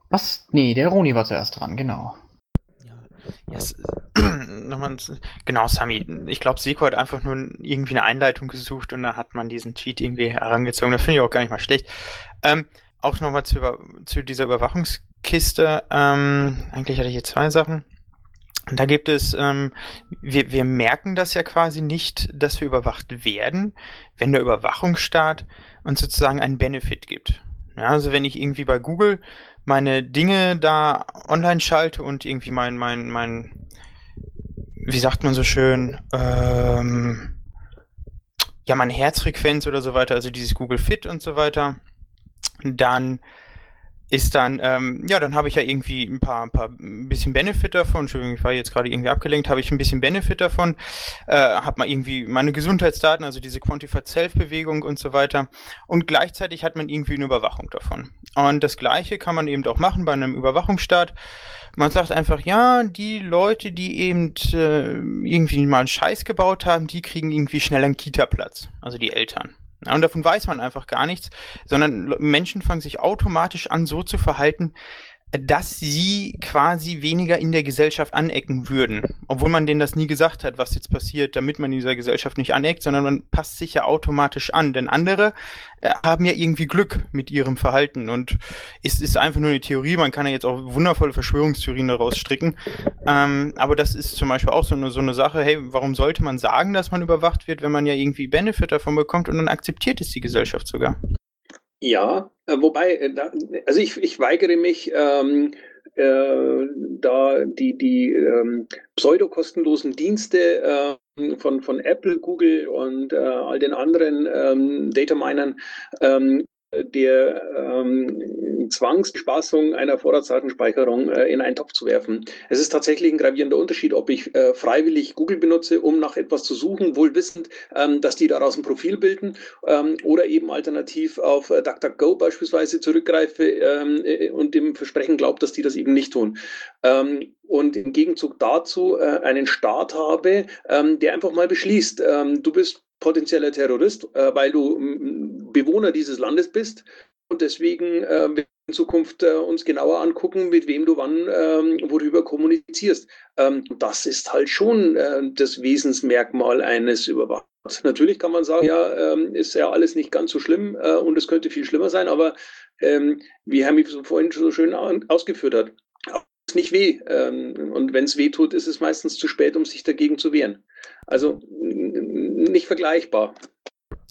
Was? Nee, der Roni war zuerst dran, genau. Yes. Nochmal, genau, Sami. Ich glaube, Seko hat einfach nur irgendwie eine Einleitung gesucht und da hat man diesen Tweet irgendwie herangezogen. Das finde ich auch gar nicht mal schlecht. Ähm, auch nochmal zu, zu dieser Überwachungskiste. Ähm, eigentlich hatte ich hier zwei Sachen. Da gibt es, ähm, wir, wir merken das ja quasi nicht, dass wir überwacht werden, wenn der Überwachungsstaat uns sozusagen einen Benefit gibt. Ja, also wenn ich irgendwie bei Google meine Dinge da online schalte und irgendwie mein, mein, mein, wie sagt man so schön, ähm, ja, meine Herzfrequenz oder so weiter, also dieses Google Fit und so weiter, dann ist dann, ähm, ja, dann habe ich ja irgendwie ein paar, ein paar ein bisschen Benefit davon. Entschuldigung, ich war jetzt gerade irgendwie abgelenkt, habe ich ein bisschen Benefit davon, äh, habe mal irgendwie meine Gesundheitsdaten, also diese Quantified Self-Bewegung und so weiter. Und gleichzeitig hat man irgendwie eine Überwachung davon. Und das Gleiche kann man eben auch machen bei einem Überwachungsstaat. Man sagt einfach, ja, die Leute, die eben äh, irgendwie mal einen Scheiß gebaut haben, die kriegen irgendwie schnell einen Kita-Platz. Also die Eltern. Und davon weiß man einfach gar nichts, sondern Menschen fangen sich automatisch an, so zu verhalten, dass sie quasi weniger in der Gesellschaft anecken würden. Obwohl man denen das nie gesagt hat, was jetzt passiert, damit man in dieser Gesellschaft nicht aneckt, sondern man passt sich ja automatisch an. Denn andere äh, haben ja irgendwie Glück mit ihrem Verhalten. Und es ist einfach nur eine Theorie. Man kann ja jetzt auch wundervolle Verschwörungstheorien daraus stricken. Ähm, aber das ist zum Beispiel auch so eine, so eine Sache, hey, warum sollte man sagen, dass man überwacht wird, wenn man ja irgendwie Benefit davon bekommt und dann akzeptiert es die Gesellschaft sogar? Ja, äh, wobei, äh, also ich, ich weigere mich, ähm, äh, da die, die ähm, pseudo-kostenlosen Dienste äh, von, von Apple, Google und äh, all den anderen ähm, Data-Minern ähm, der ähm, Zwangsspaßung einer Vorratsdatenspeicherung äh, in einen Topf zu werfen. Es ist tatsächlich ein gravierender Unterschied, ob ich äh, freiwillig Google benutze, um nach etwas zu suchen, wohl wissend, ähm, dass die daraus ein Profil bilden, ähm, oder eben alternativ auf äh, DuckDuckGo beispielsweise zurückgreife ähm, äh, und dem Versprechen glaubt, dass die das eben nicht tun. Ähm, und im Gegenzug dazu äh, einen Staat habe, ähm, der einfach mal beschließt, du bist potenzieller Terrorist, äh, weil du Bewohner dieses Landes bist. Und deswegen äh, in Zukunft äh, uns genauer angucken, mit wem du wann ähm, worüber kommunizierst. Ähm, das ist halt schon äh, das Wesensmerkmal eines Überwachers. Natürlich kann man sagen, ja, ähm, ist ja alles nicht ganz so schlimm äh, und es könnte viel schlimmer sein, aber ähm, wie Herr Mief vorhin so schön ausgeführt hat, es nicht weh. Ähm, und wenn es weh tut, ist es meistens zu spät, um sich dagegen zu wehren. Also nicht vergleichbar.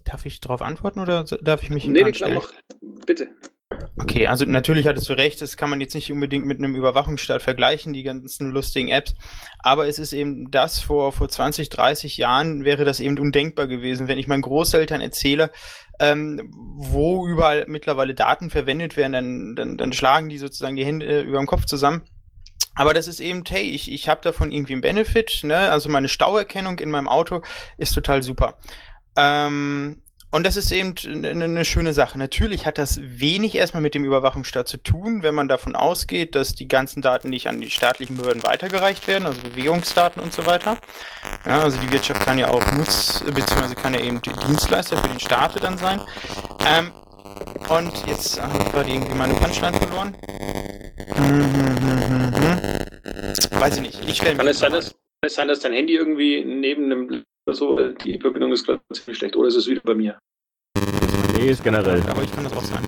Darf ich darauf antworten oder darf ich mich Nee, klar, mach. Bitte. Okay, also natürlich hattest du recht, das kann man jetzt nicht unbedingt mit einem Überwachungsstaat vergleichen, die ganzen lustigen Apps, aber es ist eben das, vor, vor 20, 30 Jahren wäre das eben undenkbar gewesen, wenn ich meinen Großeltern erzähle, ähm, wo überall mittlerweile Daten verwendet werden, dann, dann, dann schlagen die sozusagen die Hände über dem Kopf zusammen. Aber das ist eben, hey, ich, ich habe davon irgendwie einen Benefit, ne? Also meine Stauerkennung in meinem Auto ist total super. Ähm, und das ist eben eine, schöne Sache. Natürlich hat das wenig erstmal mit dem Überwachungsstaat zu tun, wenn man davon ausgeht, dass die ganzen Daten nicht an die staatlichen Behörden weitergereicht werden, also Bewegungsdaten und so weiter. Ja, also die Wirtschaft kann ja auch Nutz, beziehungsweise kann ja eben Dienstleister für den Staat dann sein. Ähm, und jetzt habe ich gerade irgendwie meine Punchline verloren. Weiß ich nicht. Ich stelle Kann es sein, dass, kann es sein, dass dein Handy irgendwie neben einem so, die Verbindung ist gerade ziemlich schlecht, oder ist es wieder bei mir? Nee, ist generell. Aber ich kann das auch sein.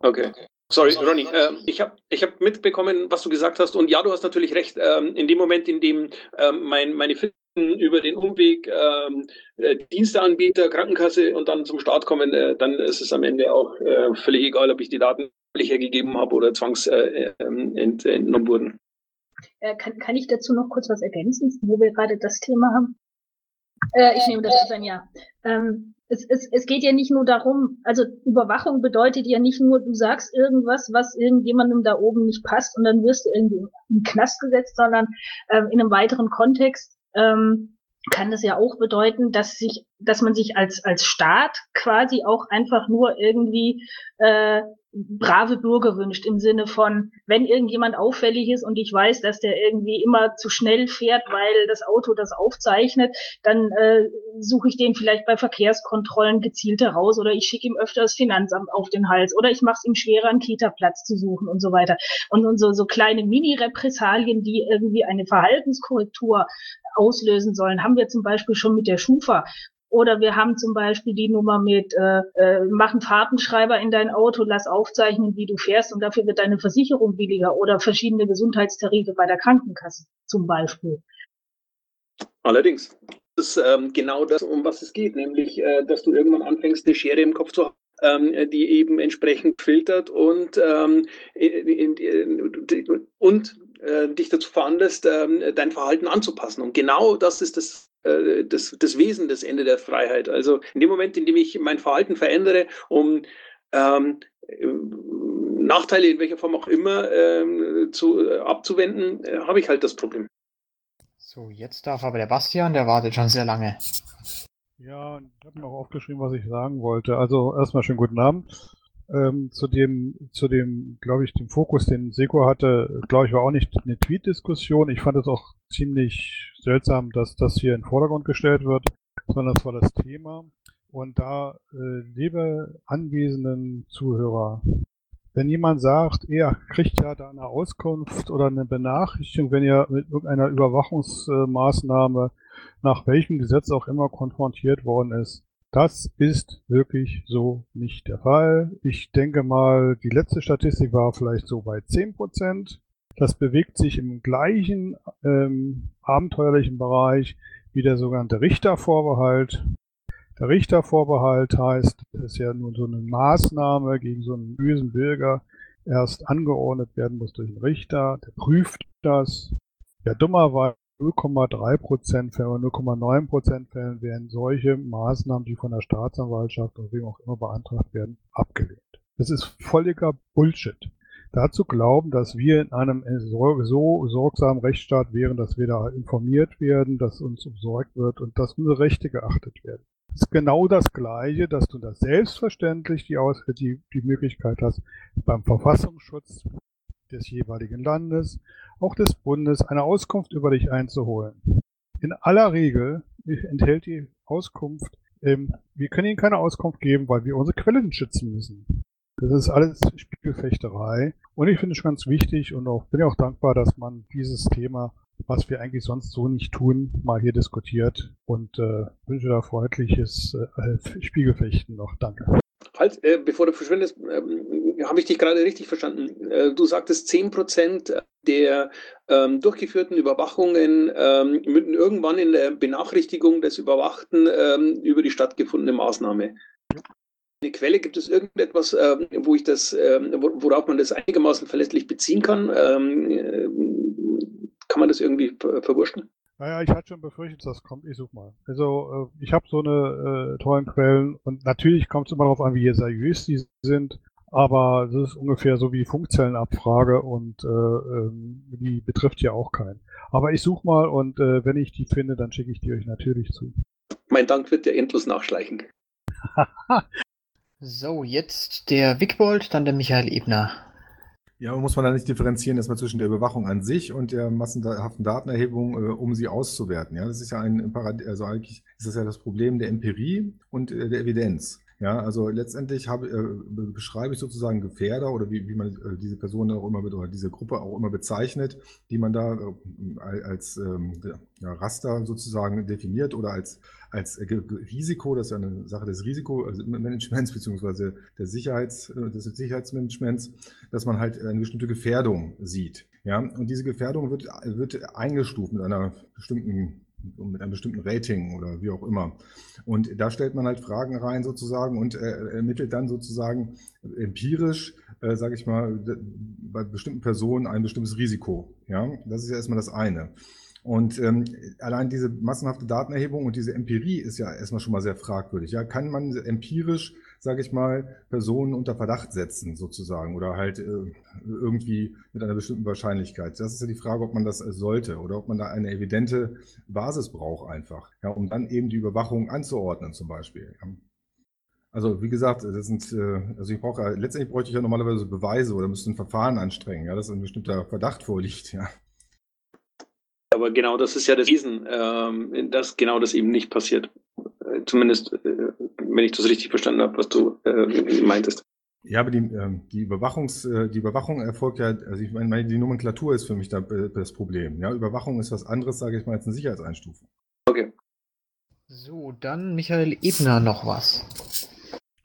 Okay. Sorry, Ronny, äh, ich habe ich hab mitbekommen, was du gesagt hast. Und ja, du hast natürlich recht. Ähm, in dem Moment, in dem ähm, mein, meine Firmen über den Umweg ähm, äh, Diensteanbieter, Krankenkasse und dann zum Start kommen, äh, dann ist es am Ende auch äh, völlig egal, ob ich die Daten hergegeben habe oder zwangsentnommen äh, wurden. Äh, kann, kann ich dazu noch kurz was ergänzen, wo wir gerade das Thema haben? Äh, ich nehme das ein Ja. Ähm, es, es, es geht ja nicht nur darum, also Überwachung bedeutet ja nicht nur, du sagst irgendwas, was irgendjemandem da oben nicht passt und dann wirst du irgendwie in Knast gesetzt, sondern ähm, in einem weiteren Kontext ähm, kann das ja auch bedeuten, dass sich, dass man sich als als Staat quasi auch einfach nur irgendwie äh, brave Bürger wünscht, im Sinne von, wenn irgendjemand auffällig ist und ich weiß, dass der irgendwie immer zu schnell fährt, weil das Auto das aufzeichnet, dann äh, suche ich den vielleicht bei Verkehrskontrollen gezielt heraus oder ich schicke ihm öfter das Finanzamt auf den Hals oder ich mache es ihm schwerer, einen Kita-Platz zu suchen und so weiter. Und, und so, so kleine Mini-Repressalien, die irgendwie eine Verhaltenskorrektur auslösen sollen, haben wir zum Beispiel schon mit der Schufa, oder wir haben zum Beispiel die Nummer mit, äh, äh, mach einen Fahrtenschreiber in dein Auto, lass aufzeichnen, wie du fährst und dafür wird deine Versicherung billiger oder verschiedene Gesundheitstarife bei der Krankenkasse zum Beispiel. Allerdings. Das ist ähm, genau das, um was es geht, nämlich, äh, dass du irgendwann anfängst, eine Schere im Kopf zu haben ähm, die eben entsprechend filtert und, ähm, und äh, dich dazu veranlasst, äh, dein Verhalten anzupassen. Und genau das ist das äh, das, das Wesen des Ende der Freiheit. Also in dem Moment, in dem ich mein Verhalten verändere, um ähm, Nachteile in welcher Form auch immer ähm, zu, äh, abzuwenden, äh, habe ich halt das Problem. So, jetzt darf aber der Bastian, der wartet schon sehr lange. Ja, ich habe mir auch aufgeschrieben, was ich sagen wollte. Also erstmal schönen guten Abend. Ähm, zu dem, zu dem, glaube ich, dem Fokus, den Seko hatte, glaube ich, war auch nicht eine Tweet-Diskussion. Ich fand es auch ziemlich seltsam, dass das hier in den Vordergrund gestellt wird, sondern das war das Thema. Und da, äh, liebe anwesenden Zuhörer, wenn jemand sagt, er kriegt ja da eine Auskunft oder eine Benachrichtigung, wenn ihr mit irgendeiner Überwachungsmaßnahme nach welchem Gesetz auch immer konfrontiert worden ist, das ist wirklich so nicht der Fall. Ich denke mal, die letzte Statistik war vielleicht so bei 10 Prozent. Das bewegt sich im gleichen ähm, abenteuerlichen Bereich wie der sogenannte Richtervorbehalt. Der Richtervorbehalt heißt, dass ja nun so eine Maßnahme gegen so einen bösen Bürger erst angeordnet werden muss durch einen Richter. Der prüft das. Ja, dummerweise 0,3 Prozent Fällen oder 0,9 Prozent Fällen werden solche Maßnahmen, die von der Staatsanwaltschaft oder wem auch immer beantragt werden, abgelehnt. Das ist völliger Bullshit. Dazu glauben, dass wir in einem so sorgsamen Rechtsstaat wären, dass wir da informiert werden, dass uns umsorgt wird und dass unsere Rechte geachtet werden. Das ist genau das Gleiche, dass du da selbstverständlich die, Aus die, die Möglichkeit hast, beim Verfassungsschutz des jeweiligen Landes, auch des Bundes, eine Auskunft über dich einzuholen. In aller Regel enthält die Auskunft, ähm, wir können Ihnen keine Auskunft geben, weil wir unsere Quellen schützen müssen. Das ist alles Spiegelfechterei. Und ich finde es ganz wichtig und auch, bin ja auch dankbar, dass man dieses Thema, was wir eigentlich sonst so nicht tun, mal hier diskutiert und äh, wünsche da freundliches äh, Spiegelfechten noch. Danke. Halt, äh, bevor du verschwindest, ähm, habe ich dich gerade richtig verstanden. Äh, du sagtest, 10% der ähm, durchgeführten Überwachungen ähm, münden irgendwann in der Benachrichtigung des Überwachten ähm, über die stattgefundene Maßnahme. Eine Quelle, gibt es irgendetwas, wo ich das, worauf man das einigermaßen verlässlich beziehen kann? Äh, kann man das irgendwie verwurschen? Naja, ich hatte schon befürchtet, das kommt. Ich such mal. Also, äh, ich habe so eine äh, tollen Quellen und natürlich kommt es immer darauf an, wie seriös die sind. Aber das ist ungefähr so wie die Funkzellenabfrage und äh, ähm, die betrifft ja auch keinen. Aber ich suche mal und äh, wenn ich die finde, dann schicke ich die euch natürlich zu. Mein Dank wird dir endlos nachschleichen. so, jetzt der Wickbold, dann der Michael Ebner. Ja, muss man da nicht differenzieren erstmal zwischen der Überwachung an sich und der massenhaften Datenerhebung, äh, um sie auszuwerten. Ja, das ist ja ein Parad also eigentlich ist das ja das Problem der Empirie und äh, der Evidenz. Ja, also letztendlich habe, äh, beschreibe ich sozusagen Gefährder oder wie, wie man äh, diese Person auch immer oder diese Gruppe auch immer bezeichnet, die man da äh, als ähm, ja, Raster sozusagen definiert oder als, als Risiko, das ist ja eine Sache des Risikomanagements beziehungsweise des, Sicherheits, äh, des Sicherheitsmanagements, dass man halt eine bestimmte Gefährdung sieht. Ja, und diese Gefährdung wird, wird eingestuft mit einer bestimmten mit einem bestimmten Rating oder wie auch immer. Und da stellt man halt Fragen rein sozusagen und äh, ermittelt dann sozusagen empirisch, äh, sage ich mal, bei bestimmten Personen ein bestimmtes Risiko. Ja, das ist ja erstmal das eine. Und ähm, allein diese massenhafte Datenerhebung und diese Empirie ist ja erstmal schon mal sehr fragwürdig. Ja, kann man empirisch sage ich mal, Personen unter Verdacht setzen, sozusagen, oder halt äh, irgendwie mit einer bestimmten Wahrscheinlichkeit. Das ist ja die Frage, ob man das sollte oder ob man da eine evidente Basis braucht einfach, ja, um dann eben die Überwachung anzuordnen zum Beispiel. Also wie gesagt, das sind, äh, also ich brauche letztendlich bräuchte ich ja normalerweise Beweise oder müsste ein Verfahren anstrengen, ja, dass ein bestimmter Verdacht vorliegt, ja. Aber genau das ist ja das Wesen, ähm, dass genau das eben nicht passiert. Äh, zumindest, äh, wenn ich das richtig verstanden habe, was du äh, meintest. Ja, aber die, ähm, die, Überwachungs, äh, die Überwachung erfolgt ja, also ich meine, die Nomenklatur ist für mich da, äh, das Problem. Ja, Überwachung ist was anderes, sage ich mal, als eine Sicherheitseinstufung. Okay. So, dann Michael Ebner noch was.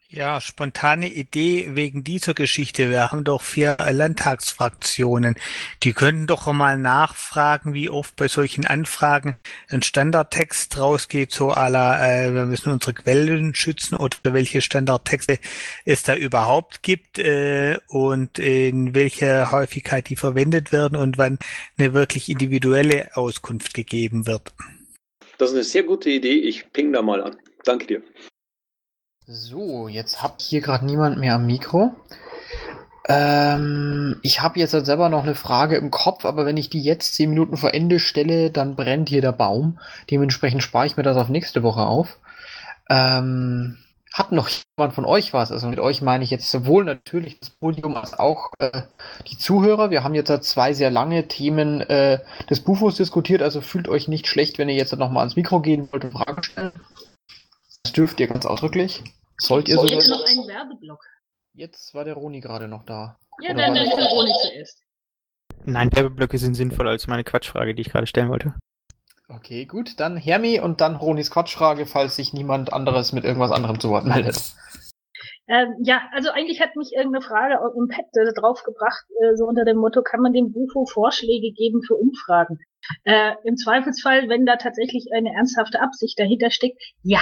Ja, spontane Idee wegen dieser Geschichte. Wir haben doch vier Landtagsfraktionen. Die könnten doch mal nachfragen, wie oft bei solchen Anfragen ein Standardtext rausgeht, so aller, äh, wir müssen unsere Quellen schützen oder welche Standardtexte es da überhaupt gibt äh, und in welcher Häufigkeit die verwendet werden und wann eine wirklich individuelle Auskunft gegeben wird. Das ist eine sehr gute Idee. Ich ping da mal an. Danke dir. So, jetzt habt hier gerade niemand mehr am Mikro. Ähm, ich habe jetzt halt selber noch eine Frage im Kopf, aber wenn ich die jetzt zehn Minuten vor Ende stelle, dann brennt hier der Baum. Dementsprechend spare ich mir das auf nächste Woche auf. Ähm, hat noch jemand von euch was? Also mit euch meine ich jetzt sowohl natürlich das Podium als auch äh, die Zuhörer. Wir haben jetzt halt zwei sehr lange Themen äh, des Bufos diskutiert, also fühlt euch nicht schlecht, wenn ihr jetzt noch mal ans Mikro gehen wollt und Fragen stellen. Das dürft ihr ganz ausdrücklich. Sollt ihr So, sogar. jetzt noch ein Werbeblock. Jetzt war der Roni gerade noch da. Ja, Oder dann dann für Roni zuerst. Nein, Werbeblöcke sind sinnvoller als meine Quatschfrage, die ich gerade stellen wollte. Okay, gut. Dann Hermi und dann Ronis Quatschfrage, falls sich niemand anderes mit irgendwas anderem zu Wort meldet. Ähm, ja, also eigentlich hat mich irgendeine Frage au- im Pad äh, draufgebracht, äh, so unter dem Motto, kann man dem Bufo Vorschläge geben für Umfragen? Äh, Im Zweifelsfall, wenn da tatsächlich eine ernsthafte Absicht dahinter steckt, ja,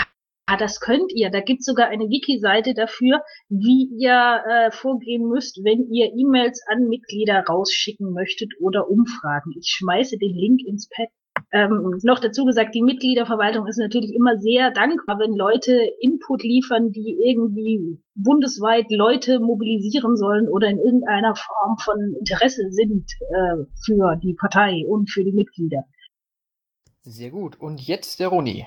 das könnt ihr. Da gibt's sogar eine Wiki-Seite dafür, wie ihr äh, vorgehen müsst, wenn ihr E-Mails an Mitglieder rausschicken möchtet oder Umfragen. Ich schmeiße den Link ins Pad. Ähm, noch dazu gesagt, die Mitgliederverwaltung ist natürlich immer sehr dankbar, wenn Leute Input liefern, die irgendwie bundesweit Leute mobilisieren sollen oder in irgendeiner Form von Interesse sind äh, für die Partei und für die Mitglieder. Sehr gut. Und jetzt der Roni.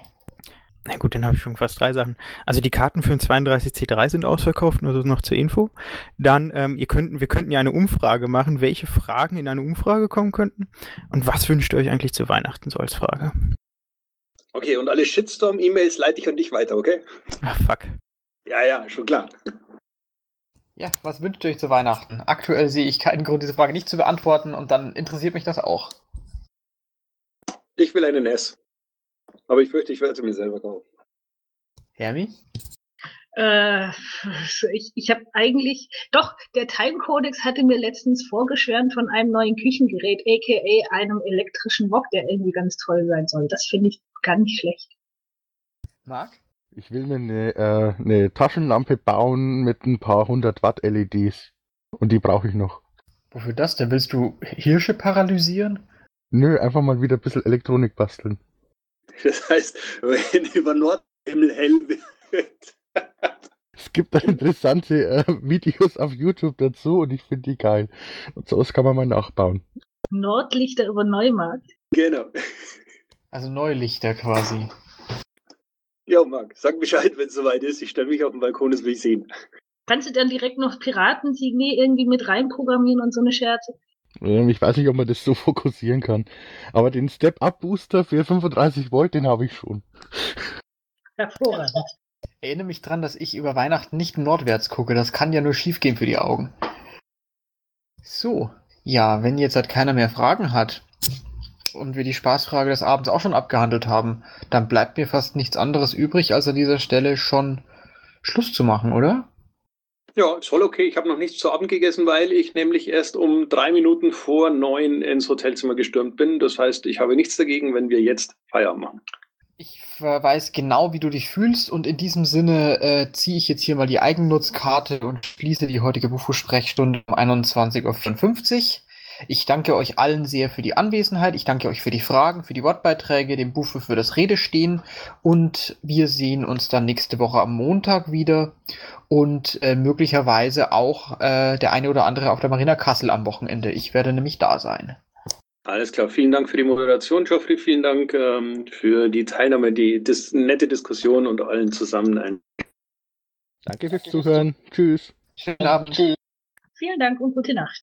Na gut, dann habe ich schon fast drei Sachen. Also die Karten für den 32C3 sind ausverkauft, nur so noch zur Info. Dann, ähm, ihr könnten, wir könnten ja eine Umfrage machen, welche Fragen in eine Umfrage kommen könnten. Und was wünscht ihr euch eigentlich zu Weihnachten so als Frage? Okay, und alle Shitstorm-E-Mails leite ich an dich weiter, okay? Ach, fuck. Ja, ja, schon klar. Ja, was wünscht ihr euch zu Weihnachten? Aktuell sehe ich keinen Grund, diese Frage nicht zu beantworten und dann interessiert mich das auch. Ich will einen S. Aber ich fürchte, ich werde sie mir selber kaufen. Hermi? Äh, ich ich habe eigentlich, doch, der Time Codex hatte mir letztens vorgeschwärmt von einem neuen Küchengerät, aka einem elektrischen Wok, der irgendwie ganz toll sein soll. Das finde ich gar nicht schlecht. Marc? Ich will mir eine, äh, eine Taschenlampe bauen mit ein paar hundert Watt LEDs. Und die brauche ich noch. Wofür das denn? Willst du Hirsche paralysieren? Nö, einfach mal wieder ein bisschen Elektronik basteln. Das heißt, wenn über Nordhimmel hell wird. Es gibt da interessante äh, Videos auf YouTube dazu und ich finde die geil. Und sowas kann man mal nachbauen. Nordlichter über Neumarkt. Genau. Also Neulichter quasi. Ja, Marc, sag Bescheid, wenn es soweit ist. Ich stelle mich auf den Balkon, das will ich sehen. Kannst du dann direkt noch Piratensignee irgendwie mit reinprogrammieren und so eine Scherze? Ähm, Ich weiß nicht, ob man das so fokussieren kann. Aber den Step-Up-Booster für 35 Volt, den habe ich schon. Hervorragend. Erinnere mich dran, dass ich über Weihnachten nicht nordwärts gucke. Das kann ja nur schief gehen für die Augen. So, ja, wenn jetzt halt keiner mehr Fragen hat und wir die Spaßfrage des Abends auch schon abgehandelt haben, dann bleibt mir fast nichts anderes übrig, als an dieser Stelle schon Schluss zu machen, oder? Ja, ist voll okay. Ich habe noch nichts zu Abend gegessen, weil ich nämlich erst um drei Minuten vor neun ins Hotelzimmer gestürmt bin. Das heißt, ich habe nichts dagegen, wenn wir jetzt Feierabend machen. Ich weiß genau, wie du dich fühlst und in diesem Sinne äh, ziehe ich jetzt hier mal die Eigennutzkarte und schließe die heutige Bufo-Sprechstunde um 21.54 Uhr. Ich danke euch allen sehr für die Anwesenheit. Ich danke euch für die Fragen, für die Wortbeiträge, dem Bufo für das Redestehen und wir sehen uns dann nächste Woche am Montag wieder und äh, möglicherweise auch äh, der eine oder andere auf der Marina Kassel am Wochenende. Ich werde nämlich da sein. Alles klar, vielen Dank für die Moderation, Geoffrey. Vielen Dank ähm, für die Teilnahme, die dis nette Diskussion und allen zusammen ein Danke fürs Zuhören. Tschüss. Schönen Abend. Tschüss. Vielen Dank und gute Nacht.